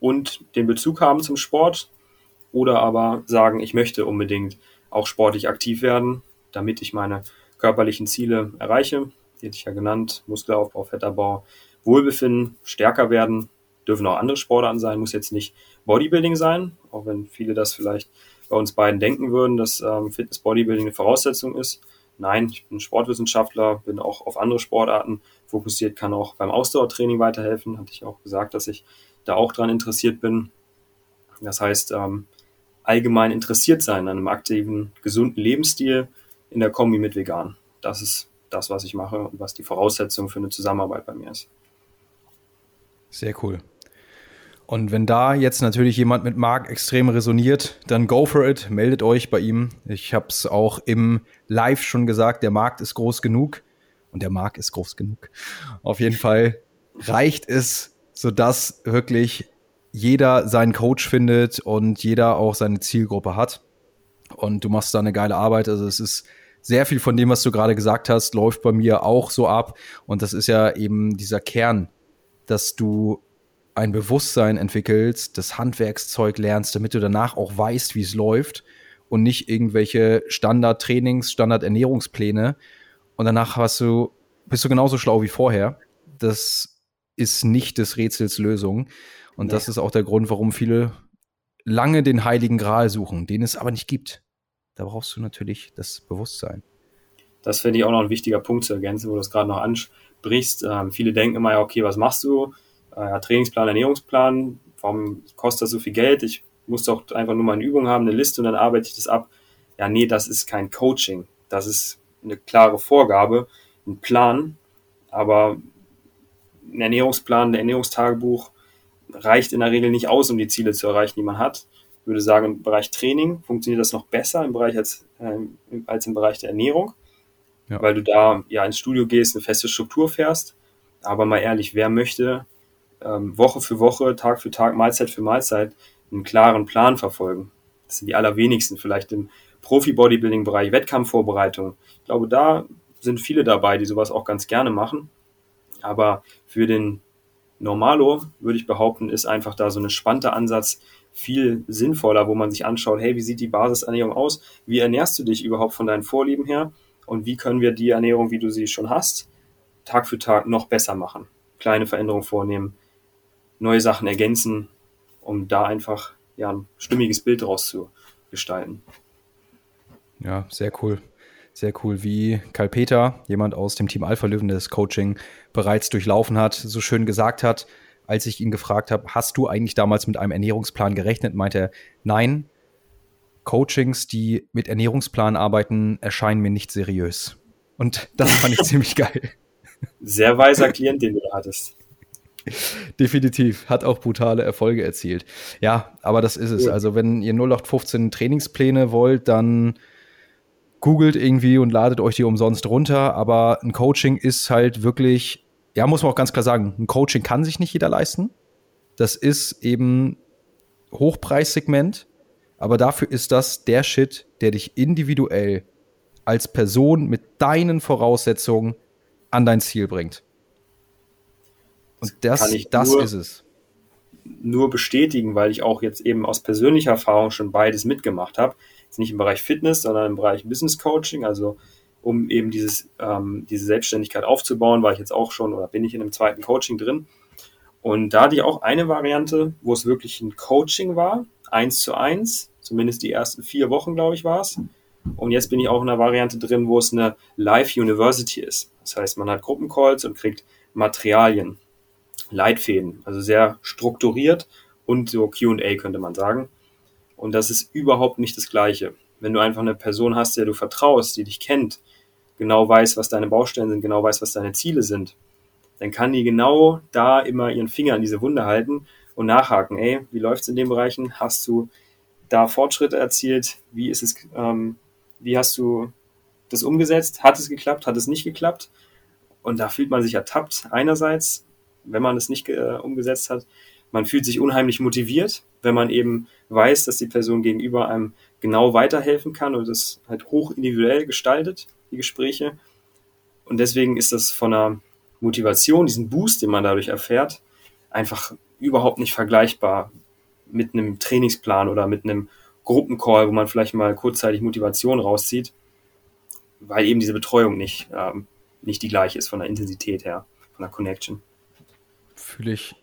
und den Bezug haben zum Sport oder aber sagen, ich möchte unbedingt auch sportlich aktiv werden, damit ich meine körperlichen Ziele erreiche. Die hätte ich ja genannt, Muskelaufbau, Fettabbau, Wohlbefinden, stärker werden, dürfen auch andere Sportarten sein, muss jetzt nicht Bodybuilding sein, auch wenn viele das vielleicht bei uns beiden denken würden, dass ähm, Fitness Bodybuilding eine Voraussetzung ist. Nein, ich bin Sportwissenschaftler, bin auch auf andere Sportarten fokussiert, kann auch beim Ausdauertraining weiterhelfen. Hatte ich auch gesagt, dass ich da auch dran interessiert bin. Das heißt, ähm, allgemein interessiert sein an einem aktiven, gesunden Lebensstil in der Kombi mit vegan. Das ist das, was ich mache und was die Voraussetzung für eine Zusammenarbeit bei mir ist. Sehr cool. Und wenn da jetzt natürlich jemand mit Marc extrem resoniert, dann go for it, meldet euch bei ihm. Ich habe es auch im Live schon gesagt, der Markt ist groß genug und der Markt ist groß genug. Auf jeden Fall reicht es, sodass wirklich jeder seinen Coach findet und jeder auch seine Zielgruppe hat. Und du machst da eine geile Arbeit. Also es ist sehr viel von dem, was du gerade gesagt hast, läuft bei mir auch so ab. Und das ist ja eben dieser Kern, dass du ein Bewusstsein entwickelst, das Handwerkszeug lernst, damit du danach auch weißt, wie es läuft und nicht irgendwelche Standard-Trainings, Standard-Ernährungspläne. Und danach hast du, bist du genauso schlau wie vorher. Das ist nicht des Rätsels Lösung. Und nee. das ist auch der Grund, warum viele lange den heiligen Gral suchen, den es aber nicht gibt. Da brauchst du natürlich das Bewusstsein. Das finde ich auch noch ein wichtiger Punkt zu ergänzen, wo du es gerade noch ansprichst. Ähm, viele denken immer, ja, okay, was machst du? äh, Trainingsplan, Ernährungsplan, warum kostet das so viel Geld? Ich muss doch einfach nur mal eine Übung haben, eine Liste und dann arbeite ich das ab. Ja, nee, das ist kein Coaching. Das ist eine klare Vorgabe, ein Plan. Aber ein Ernährungsplan, ein Ernährungstagebuch reicht in der Regel nicht aus, um die Ziele zu erreichen, die man hat. Ich würde sagen, im Bereich Training funktioniert das noch besser im Bereich als, äh, als im Bereich der Ernährung, ja. weil du da ja ins Studio gehst, eine feste Struktur fährst. Aber mal ehrlich, wer möchte ähm, Woche für Woche, Tag für Tag, Mahlzeit für Mahlzeit einen klaren Plan verfolgen. Das sind die allerwenigsten, vielleicht im Profi-Bodybuilding-Bereich, Wettkampfvorbereitung. Ich glaube, da sind viele dabei, die sowas auch ganz gerne machen. Aber für den Normalo, würde ich behaupten, ist einfach da so ein spannender Ansatz viel sinnvoller, wo man sich anschaut, hey, wie sieht die Basisernährung aus? Wie ernährst du dich überhaupt von deinen Vorlieben her? Und wie können wir die Ernährung, wie du sie schon hast, Tag für Tag noch besser machen? Kleine Veränderungen vornehmen, neue Sachen ergänzen, um da einfach ja, ein stimmiges Bild daraus zu gestalten. Ja, sehr cool. Sehr cool, wie Karl Peter, jemand aus dem Team Alpha Löwen, das Coaching bereits durchlaufen hat, so schön gesagt hat, als ich ihn gefragt habe, hast du eigentlich damals mit einem Ernährungsplan gerechnet, meinte er, nein, Coachings, die mit Ernährungsplan arbeiten, erscheinen mir nicht seriös. Und das fand ich [laughs] ziemlich geil. Sehr weiser Klient, den du da hattest. Definitiv. Hat auch brutale Erfolge erzielt. Ja, aber das ist es. Also, wenn ihr 0815 Trainingspläne wollt, dann googelt irgendwie und ladet euch die umsonst runter. Aber ein Coaching ist halt wirklich, ja, muss man auch ganz klar sagen, ein Coaching kann sich nicht jeder leisten. Das ist eben Hochpreissegment. Aber dafür ist das der Shit, der dich individuell als Person mit deinen Voraussetzungen an dein Ziel bringt. Und das, das nur, ist es. Nur bestätigen, weil ich auch jetzt eben aus persönlicher Erfahrung schon beides mitgemacht habe. Jetzt nicht im Bereich Fitness, sondern im Bereich Business Coaching, also um eben dieses, ähm, diese Selbstständigkeit aufzubauen, war ich jetzt auch schon oder bin ich in einem zweiten Coaching drin. Und da die auch eine Variante, wo es wirklich ein Coaching war, eins zu eins, zumindest die ersten vier Wochen, glaube ich, war es. Und jetzt bin ich auch in einer Variante drin, wo es eine Live University ist. Das heißt, man hat Gruppencalls und kriegt Materialien. Leitfäden, also sehr strukturiert und so QA könnte man sagen. Und das ist überhaupt nicht das Gleiche. Wenn du einfach eine Person hast, der du vertraust, die dich kennt, genau weiß, was deine Baustellen sind, genau weiß, was deine Ziele sind, dann kann die genau da immer ihren Finger an diese Wunde halten und nachhaken. Ey, wie läuft's in den Bereichen? Hast du da Fortschritte erzielt? Wie ist es, ähm, wie hast du das umgesetzt? Hat es geklappt? Hat es nicht geklappt? Und da fühlt man sich ertappt einerseits wenn man es nicht äh, umgesetzt hat. Man fühlt sich unheimlich motiviert, wenn man eben weiß, dass die Person gegenüber einem genau weiterhelfen kann und das halt hoch individuell gestaltet, die Gespräche. Und deswegen ist das von einer Motivation, diesen Boost, den man dadurch erfährt, einfach überhaupt nicht vergleichbar mit einem Trainingsplan oder mit einem Gruppencall, wo man vielleicht mal kurzzeitig Motivation rauszieht, weil eben diese Betreuung nicht, ähm, nicht die gleiche ist von der Intensität her, von der Connection fühle ich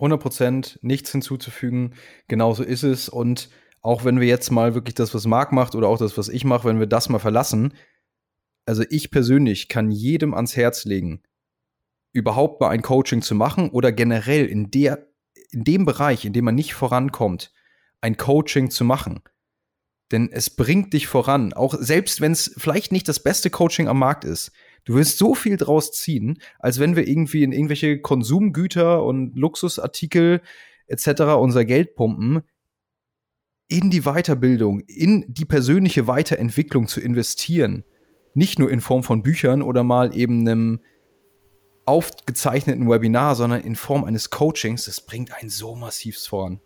100% nichts hinzuzufügen. Genauso ist es. Und auch wenn wir jetzt mal wirklich das, was Marc macht oder auch das, was ich mache, wenn wir das mal verlassen, also ich persönlich kann jedem ans Herz legen, überhaupt mal ein Coaching zu machen oder generell in der, in dem Bereich, in dem man nicht vorankommt, ein Coaching zu machen. Denn es bringt dich voran, auch selbst wenn es vielleicht nicht das beste Coaching am Markt ist. Du wirst so viel draus ziehen, als wenn wir irgendwie in irgendwelche Konsumgüter und Luxusartikel etc. unser Geld pumpen, in die Weiterbildung, in die persönliche Weiterentwicklung zu investieren. Nicht nur in Form von Büchern oder mal eben einem aufgezeichneten Webinar, sondern in Form eines Coachings, das bringt einen so massiv voran.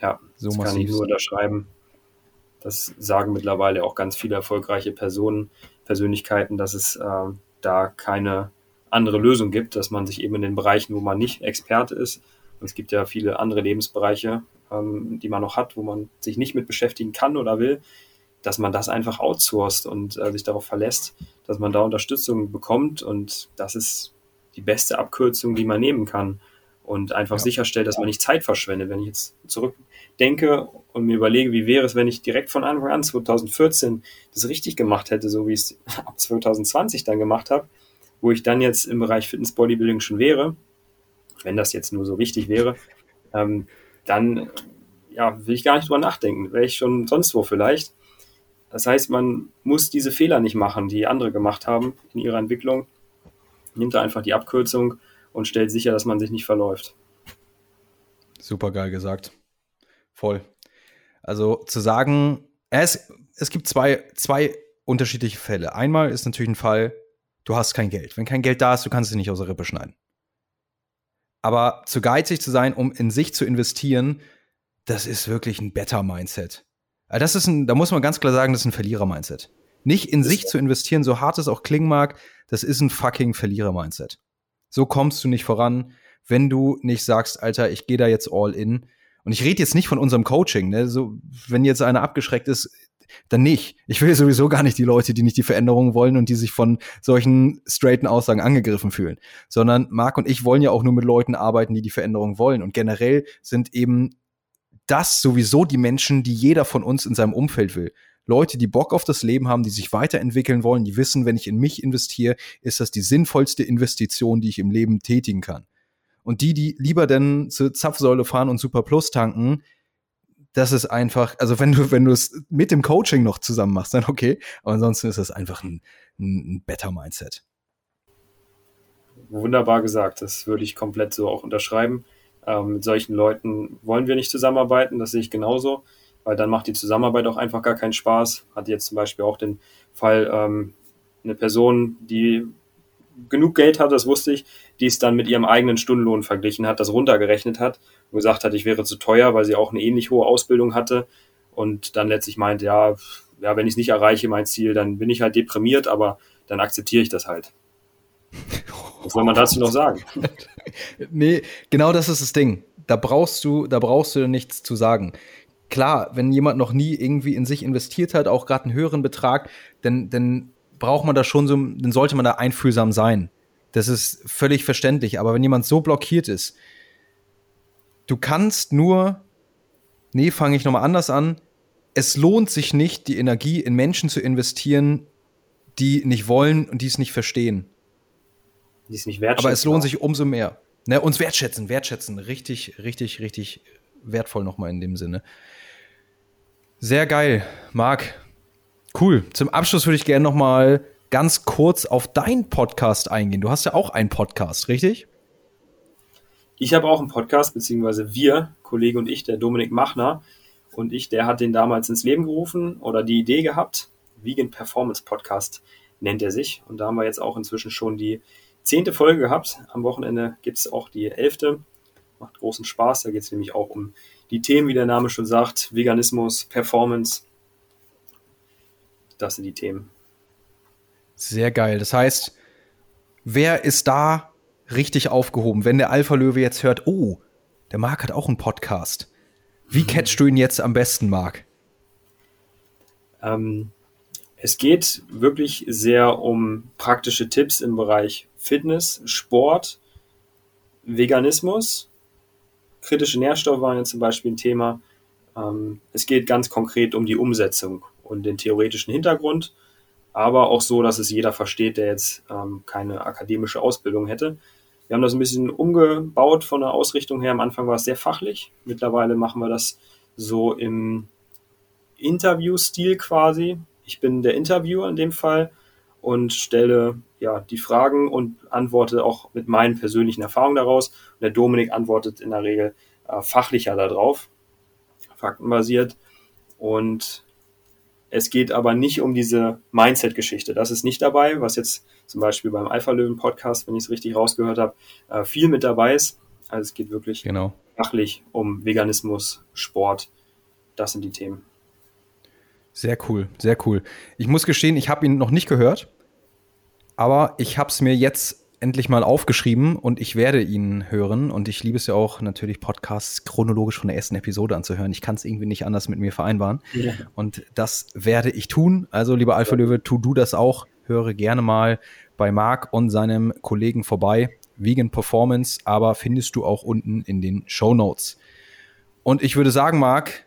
Ja, so das massiv. kann ich nur unterschreiben. Das sagen mittlerweile auch ganz viele erfolgreiche Personen, Persönlichkeiten, dass es äh, da keine andere Lösung gibt, dass man sich eben in den Bereichen, wo man nicht Experte ist, und es gibt ja viele andere Lebensbereiche, ähm, die man noch hat, wo man sich nicht mit beschäftigen kann oder will, dass man das einfach outsourced und äh, sich darauf verlässt, dass man da Unterstützung bekommt und das ist die beste Abkürzung, die man nehmen kann und einfach ja. sicherstellt, dass man nicht Zeit verschwendet. Wenn ich jetzt zurückdenke und mir überlege, wie wäre es, wenn ich direkt von Anfang an 2014 das richtig gemacht hätte, so wie ich es [laughs] ab 2020 dann gemacht habe, wo ich dann jetzt im Bereich Fitness Bodybuilding schon wäre, wenn das jetzt nur so wichtig wäre, ähm, dann ja, will ich gar nicht drüber nachdenken. Wäre ich schon sonst wo vielleicht. Das heißt, man muss diese Fehler nicht machen, die andere gemacht haben in ihrer Entwicklung. Nimmt da einfach die Abkürzung und stellt sicher, dass man sich nicht verläuft. Super geil gesagt. Voll. Also zu sagen, es, es gibt zwei, zwei unterschiedliche Fälle. Einmal ist natürlich ein Fall, du hast kein Geld. Wenn kein Geld da ist, du kannst es nicht aus der Rippe schneiden. Aber zu geizig zu sein, um in sich zu investieren, das ist wirklich ein Better-Mindset. Also das ist ein, da muss man ganz klar sagen, das ist ein Verlierer-Mindset. Nicht in sich zu investieren, so hart es auch klingen mag, das ist ein fucking Verlierer-Mindset. So kommst du nicht voran, wenn du nicht sagst, Alter, ich gehe da jetzt all in. Und ich rede jetzt nicht von unserem Coaching, ne? So, wenn jetzt einer abgeschreckt ist, dann nicht. Ich will sowieso gar nicht die Leute, die nicht die Veränderung wollen und die sich von solchen straighten Aussagen angegriffen fühlen, sondern Marc und ich wollen ja auch nur mit Leuten arbeiten, die die Veränderung wollen. Und generell sind eben das sowieso die Menschen, die jeder von uns in seinem Umfeld will. Leute, die Bock auf das Leben haben, die sich weiterentwickeln wollen, die wissen, wenn ich in mich investiere, ist das die sinnvollste Investition, die ich im Leben tätigen kann. Und die, die lieber denn zur Zapfsäule fahren und Super Plus tanken, das ist einfach, also wenn du, wenn du es mit dem Coaching noch zusammen machst, dann okay. Aber ansonsten ist das einfach ein, ein better Mindset. Wunderbar gesagt. Das würde ich komplett so auch unterschreiben. Ähm, mit solchen Leuten wollen wir nicht zusammenarbeiten. Das sehe ich genauso, weil dann macht die Zusammenarbeit auch einfach gar keinen Spaß. Hat jetzt zum Beispiel auch den Fall, ähm, eine Person, die genug Geld hat, das wusste ich, die es dann mit ihrem eigenen Stundenlohn verglichen hat, das runtergerechnet hat und gesagt hat, ich wäre zu teuer, weil sie auch eine ähnlich hohe Ausbildung hatte und dann letztlich meint, ja, ja, wenn ich es nicht erreiche, mein Ziel, dann bin ich halt deprimiert, aber dann akzeptiere ich das halt. [laughs] Was soll man dazu noch sagen? [laughs] nee, genau das ist das Ding. Da brauchst du, da brauchst du nichts zu sagen. Klar, wenn jemand noch nie irgendwie in sich investiert hat, auch gerade einen höheren Betrag, dann, dann braucht man da schon so, dann sollte man da einfühlsam sein. Das ist völlig verständlich. Aber wenn jemand so blockiert ist, du kannst nur, nee, fange ich nochmal anders an. Es lohnt sich nicht, die Energie in Menschen zu investieren, die nicht wollen und die es nicht verstehen. Die es nicht wertschätzen. Aber es lohnt sich umso mehr. Ne, uns wertschätzen, wertschätzen. Richtig, richtig, richtig wertvoll nochmal in dem Sinne. Sehr geil, Marc. Cool. Zum Abschluss würde ich gerne noch mal ganz kurz auf deinen Podcast eingehen. Du hast ja auch einen Podcast, richtig? Ich habe auch einen Podcast, beziehungsweise wir, Kollege und ich, der Dominik Machner und ich, der hat den damals ins Leben gerufen oder die Idee gehabt. Vegan Performance Podcast nennt er sich. Und da haben wir jetzt auch inzwischen schon die zehnte Folge gehabt. Am Wochenende gibt es auch die elfte. Macht großen Spaß. Da geht es nämlich auch um die Themen, wie der Name schon sagt, Veganismus, Performance, das sind die Themen. Sehr geil. Das heißt, wer ist da richtig aufgehoben? Wenn der Alpha-Löwe jetzt hört, oh, der Marc hat auch einen Podcast. Wie mhm. catchst du ihn jetzt am besten, Marc? Ähm, es geht wirklich sehr um praktische Tipps im Bereich Fitness, Sport, Veganismus. Kritische Nährstoffe waren jetzt zum Beispiel ein Thema. Ähm, es geht ganz konkret um die Umsetzung und den theoretischen Hintergrund, aber auch so, dass es jeder versteht, der jetzt ähm, keine akademische Ausbildung hätte. Wir haben das ein bisschen umgebaut von der Ausrichtung her. Am Anfang war es sehr fachlich. Mittlerweile machen wir das so im Interview-Stil quasi. Ich bin der Interviewer in dem Fall und stelle ja die Fragen und antworte auch mit meinen persönlichen Erfahrungen daraus. Und der Dominik antwortet in der Regel äh, fachlicher da drauf, faktenbasiert. Und es geht aber nicht um diese Mindset-Geschichte. Das ist nicht dabei, was jetzt zum Beispiel beim Alpha-Löwen-Podcast, wenn ich es richtig rausgehört habe, äh, viel mit dabei ist. Also es geht wirklich genau. fachlich um Veganismus, Sport. Das sind die Themen. Sehr cool, sehr cool. Ich muss gestehen, ich habe ihn noch nicht gehört, aber ich habe es mir jetzt endlich mal aufgeschrieben und ich werde ihn hören. Und ich liebe es ja auch natürlich, Podcasts chronologisch von der ersten Episode anzuhören. Ich kann es irgendwie nicht anders mit mir vereinbaren. Ja. Und das werde ich tun. Also, lieber Alpha Löwe, tu du das auch. Höre gerne mal bei Marc und seinem Kollegen vorbei. Vegan Performance, aber findest du auch unten in den Show Notes. Und ich würde sagen, Marc,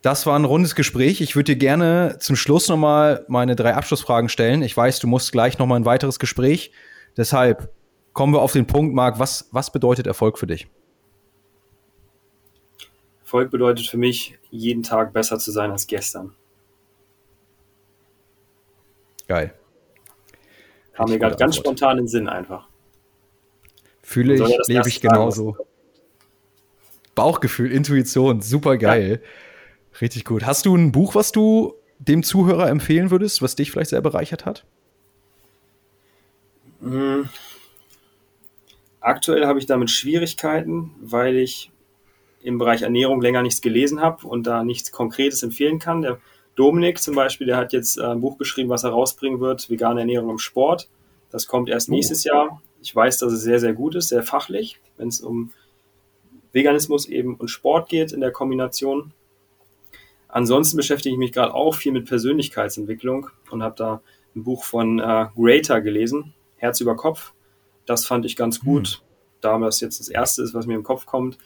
das war ein rundes Gespräch. Ich würde dir gerne zum Schluss nochmal meine drei Abschlussfragen stellen. Ich weiß, du musst gleich nochmal ein weiteres Gespräch. Deshalb kommen wir auf den Punkt, Marc, was, was bedeutet Erfolg für dich? Erfolg bedeutet für mich, jeden Tag besser zu sein als gestern. Geil. Kam mir gerade ganz spontan in den Sinn einfach. Fühle ich, lebe ich genauso. Bauchgefühl, Intuition, super geil. Ja. Richtig gut. Hast du ein Buch, was du dem Zuhörer empfehlen würdest, was dich vielleicht sehr bereichert hat? Hm. Aktuell habe ich damit Schwierigkeiten, weil ich im Bereich Ernährung länger nichts gelesen habe und da nichts Konkretes empfehlen kann. Der Dominik zum Beispiel, der hat jetzt äh, ein Buch geschrieben, was er rausbringen wird, vegane Ernährung im Sport. Das kommt erst oh. nächstes Jahr. Ich weiß, dass es sehr, sehr gut ist, sehr fachlich, wenn es um Veganismus eben und Sport geht in der Kombination. Ansonsten beschäftige ich mich gerade auch viel mit Persönlichkeitsentwicklung und habe da ein Buch von äh, Greater gelesen, Herz über Kopf. Das fand ich ganz gut, hm. da das jetzt das erste ist, was mir im Kopf kommt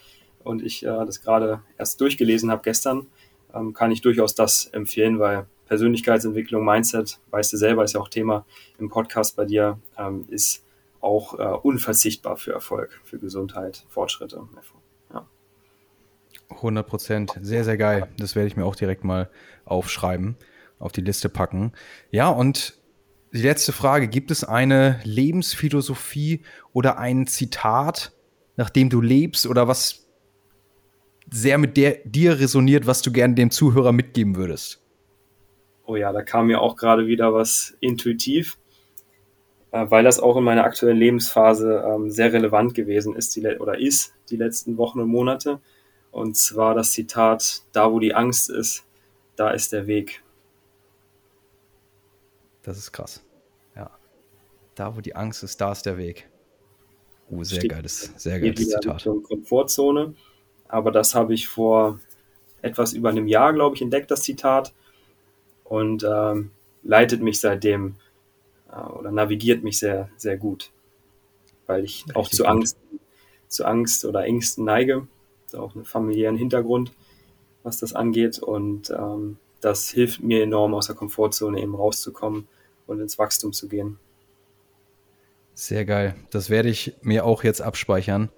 und ich äh, das gerade erst durchgelesen habe gestern, ähm, kann ich durchaus das empfehlen, weil Persönlichkeitsentwicklung, Mindset, weißt du selber, ist ja auch Thema im Podcast bei dir, ähm, ist auch äh, unverzichtbar für Erfolg, für Gesundheit, Fortschritte. Ja. 100 Prozent, sehr, sehr geil. Das werde ich mir auch direkt mal aufschreiben, auf die Liste packen. Ja, und die letzte Frage, gibt es eine Lebensphilosophie oder ein Zitat, nach dem du lebst oder was sehr mit der, dir resoniert, was du gerne dem Zuhörer mitgeben würdest? Oh ja, da kam mir auch gerade wieder was intuitiv, äh, weil das auch in meiner aktuellen Lebensphase ähm, sehr relevant gewesen ist die, oder ist die letzten Wochen und Monate. Und zwar das Zitat, da wo die Angst ist, da ist der Weg. Das ist krass. Ja. Da, wo die Angst ist, da ist der Weg. Oh, sehr Steht, geiles, sehr geiles Zitat. Komfortzone. Aber das habe ich vor etwas über einem Jahr, glaube ich, entdeckt, das Zitat. Und ähm, leitet mich seitdem äh, oder navigiert mich sehr, sehr gut. Weil ich Richtig auch zu gut. Angst, zu Angst oder Ängsten neige. Auch einen familiären Hintergrund, was das angeht. Und ähm, das hilft mir enorm, aus der Komfortzone eben rauszukommen und ins Wachstum zu gehen. Sehr geil. Das werde ich mir auch jetzt abspeichern.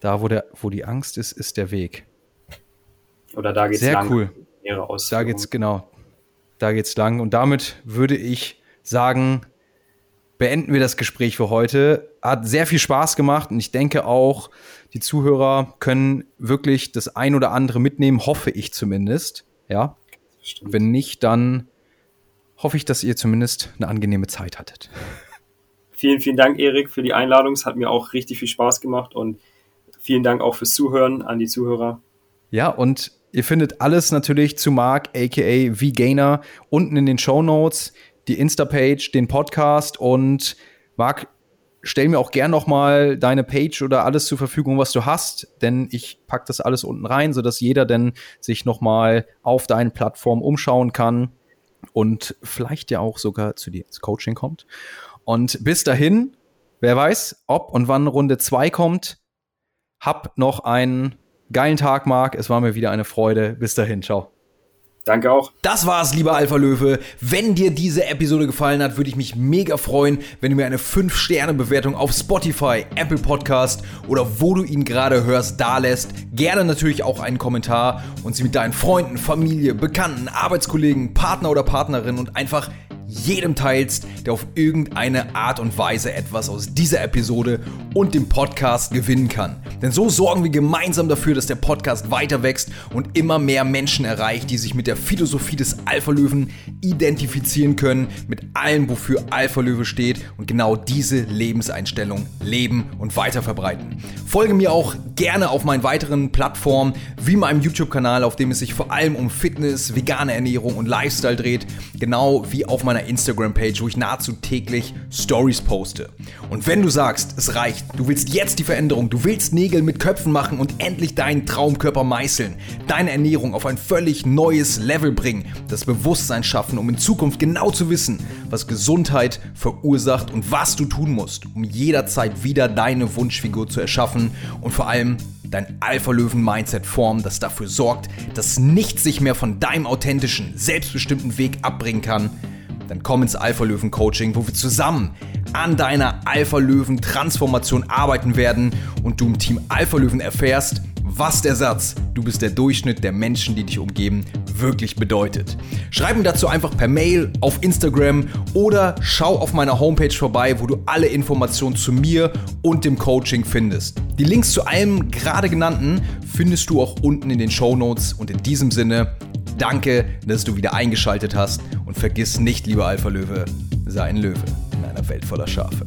Da, wo, der, wo die Angst ist, ist der Weg. Oder da geht's Sehr lang. cool. Da geht's, genau. Da geht's lang. Und damit würde ich sagen, beenden wir das Gespräch für heute. Hat sehr viel Spaß gemacht und ich denke auch, die Zuhörer können wirklich das ein oder andere mitnehmen, hoffe ich zumindest. Ja. Stimmt. Wenn nicht, dann hoffe ich, dass ihr zumindest eine angenehme Zeit hattet. [laughs] Vielen, vielen Dank, Erik, für die Einladung. Es hat mir auch richtig viel Spaß gemacht und vielen Dank auch fürs Zuhören an die Zuhörer. Ja, und ihr findet alles natürlich zu Marc, aka VGainer, unten in den Show Notes, die Insta-Page, den Podcast und Marc, stell mir auch gern noch mal deine Page oder alles zur Verfügung, was du hast, denn ich packe das alles unten rein, sodass jeder dann sich noch mal auf deinen Plattformen umschauen kann und vielleicht ja auch sogar zu dir ins Coaching kommt. Und bis dahin, wer weiß, ob und wann Runde 2 kommt, hab noch einen geilen Tag, Marc. Es war mir wieder eine Freude. Bis dahin, ciao. Danke auch. Das war's, lieber Alpha Löwe. Wenn dir diese Episode gefallen hat, würde ich mich mega freuen, wenn du mir eine 5-Sterne-Bewertung auf Spotify, Apple Podcast oder wo du ihn gerade hörst, da lässt. Gerne natürlich auch einen Kommentar und sie mit deinen Freunden, Familie, Bekannten, Arbeitskollegen, Partner oder Partnerin und einfach jedem teilst, der auf irgendeine Art und Weise etwas aus dieser Episode und dem Podcast gewinnen kann. Denn so sorgen wir gemeinsam dafür, dass der Podcast weiter wächst und immer mehr Menschen erreicht, die sich mit der Philosophie des Alpha-Löwen identifizieren können, mit allem, wofür Alpha-Löwe steht und genau diese Lebenseinstellung leben und weiter. Folge mir auch gerne auf meinen weiteren Plattformen, wie meinem YouTube-Kanal, auf dem es sich vor allem um Fitness, vegane Ernährung und Lifestyle dreht, genau wie auf meiner Instagram-Page, wo ich nahezu täglich Stories poste. Und wenn du sagst, es reicht, du willst jetzt die Veränderung, du willst Nägel mit Köpfen machen und endlich deinen Traumkörper meißeln, deine Ernährung auf ein völlig neues Level bringen, das Bewusstsein schaffen, um in Zukunft genau zu wissen, was Gesundheit verursacht und was du tun musst, um jederzeit wieder deine Wunschfigur zu erschaffen und vor allem dein Alpha-Löwen-Mindset formen, das dafür sorgt, dass nichts sich mehr von deinem authentischen, selbstbestimmten Weg abbringen kann, dann komm ins Alpha-Löwen-Coaching, wo wir zusammen an deiner Alpha-Löwen-Transformation arbeiten werden und du im Team Alpha-Löwen erfährst, was der Satz, du bist der Durchschnitt der Menschen, die dich umgeben, wirklich bedeutet. Schreib mir dazu einfach per Mail, auf Instagram oder schau auf meiner Homepage vorbei, wo du alle Informationen zu mir und dem Coaching findest. Die Links zu allem gerade genannten findest du auch unten in den Show Notes und in diesem Sinne, danke, dass du wieder eingeschaltet hast und vergiss nicht, lieber Alpha Löwe, sei ein Löwe in einer Welt voller Schafe.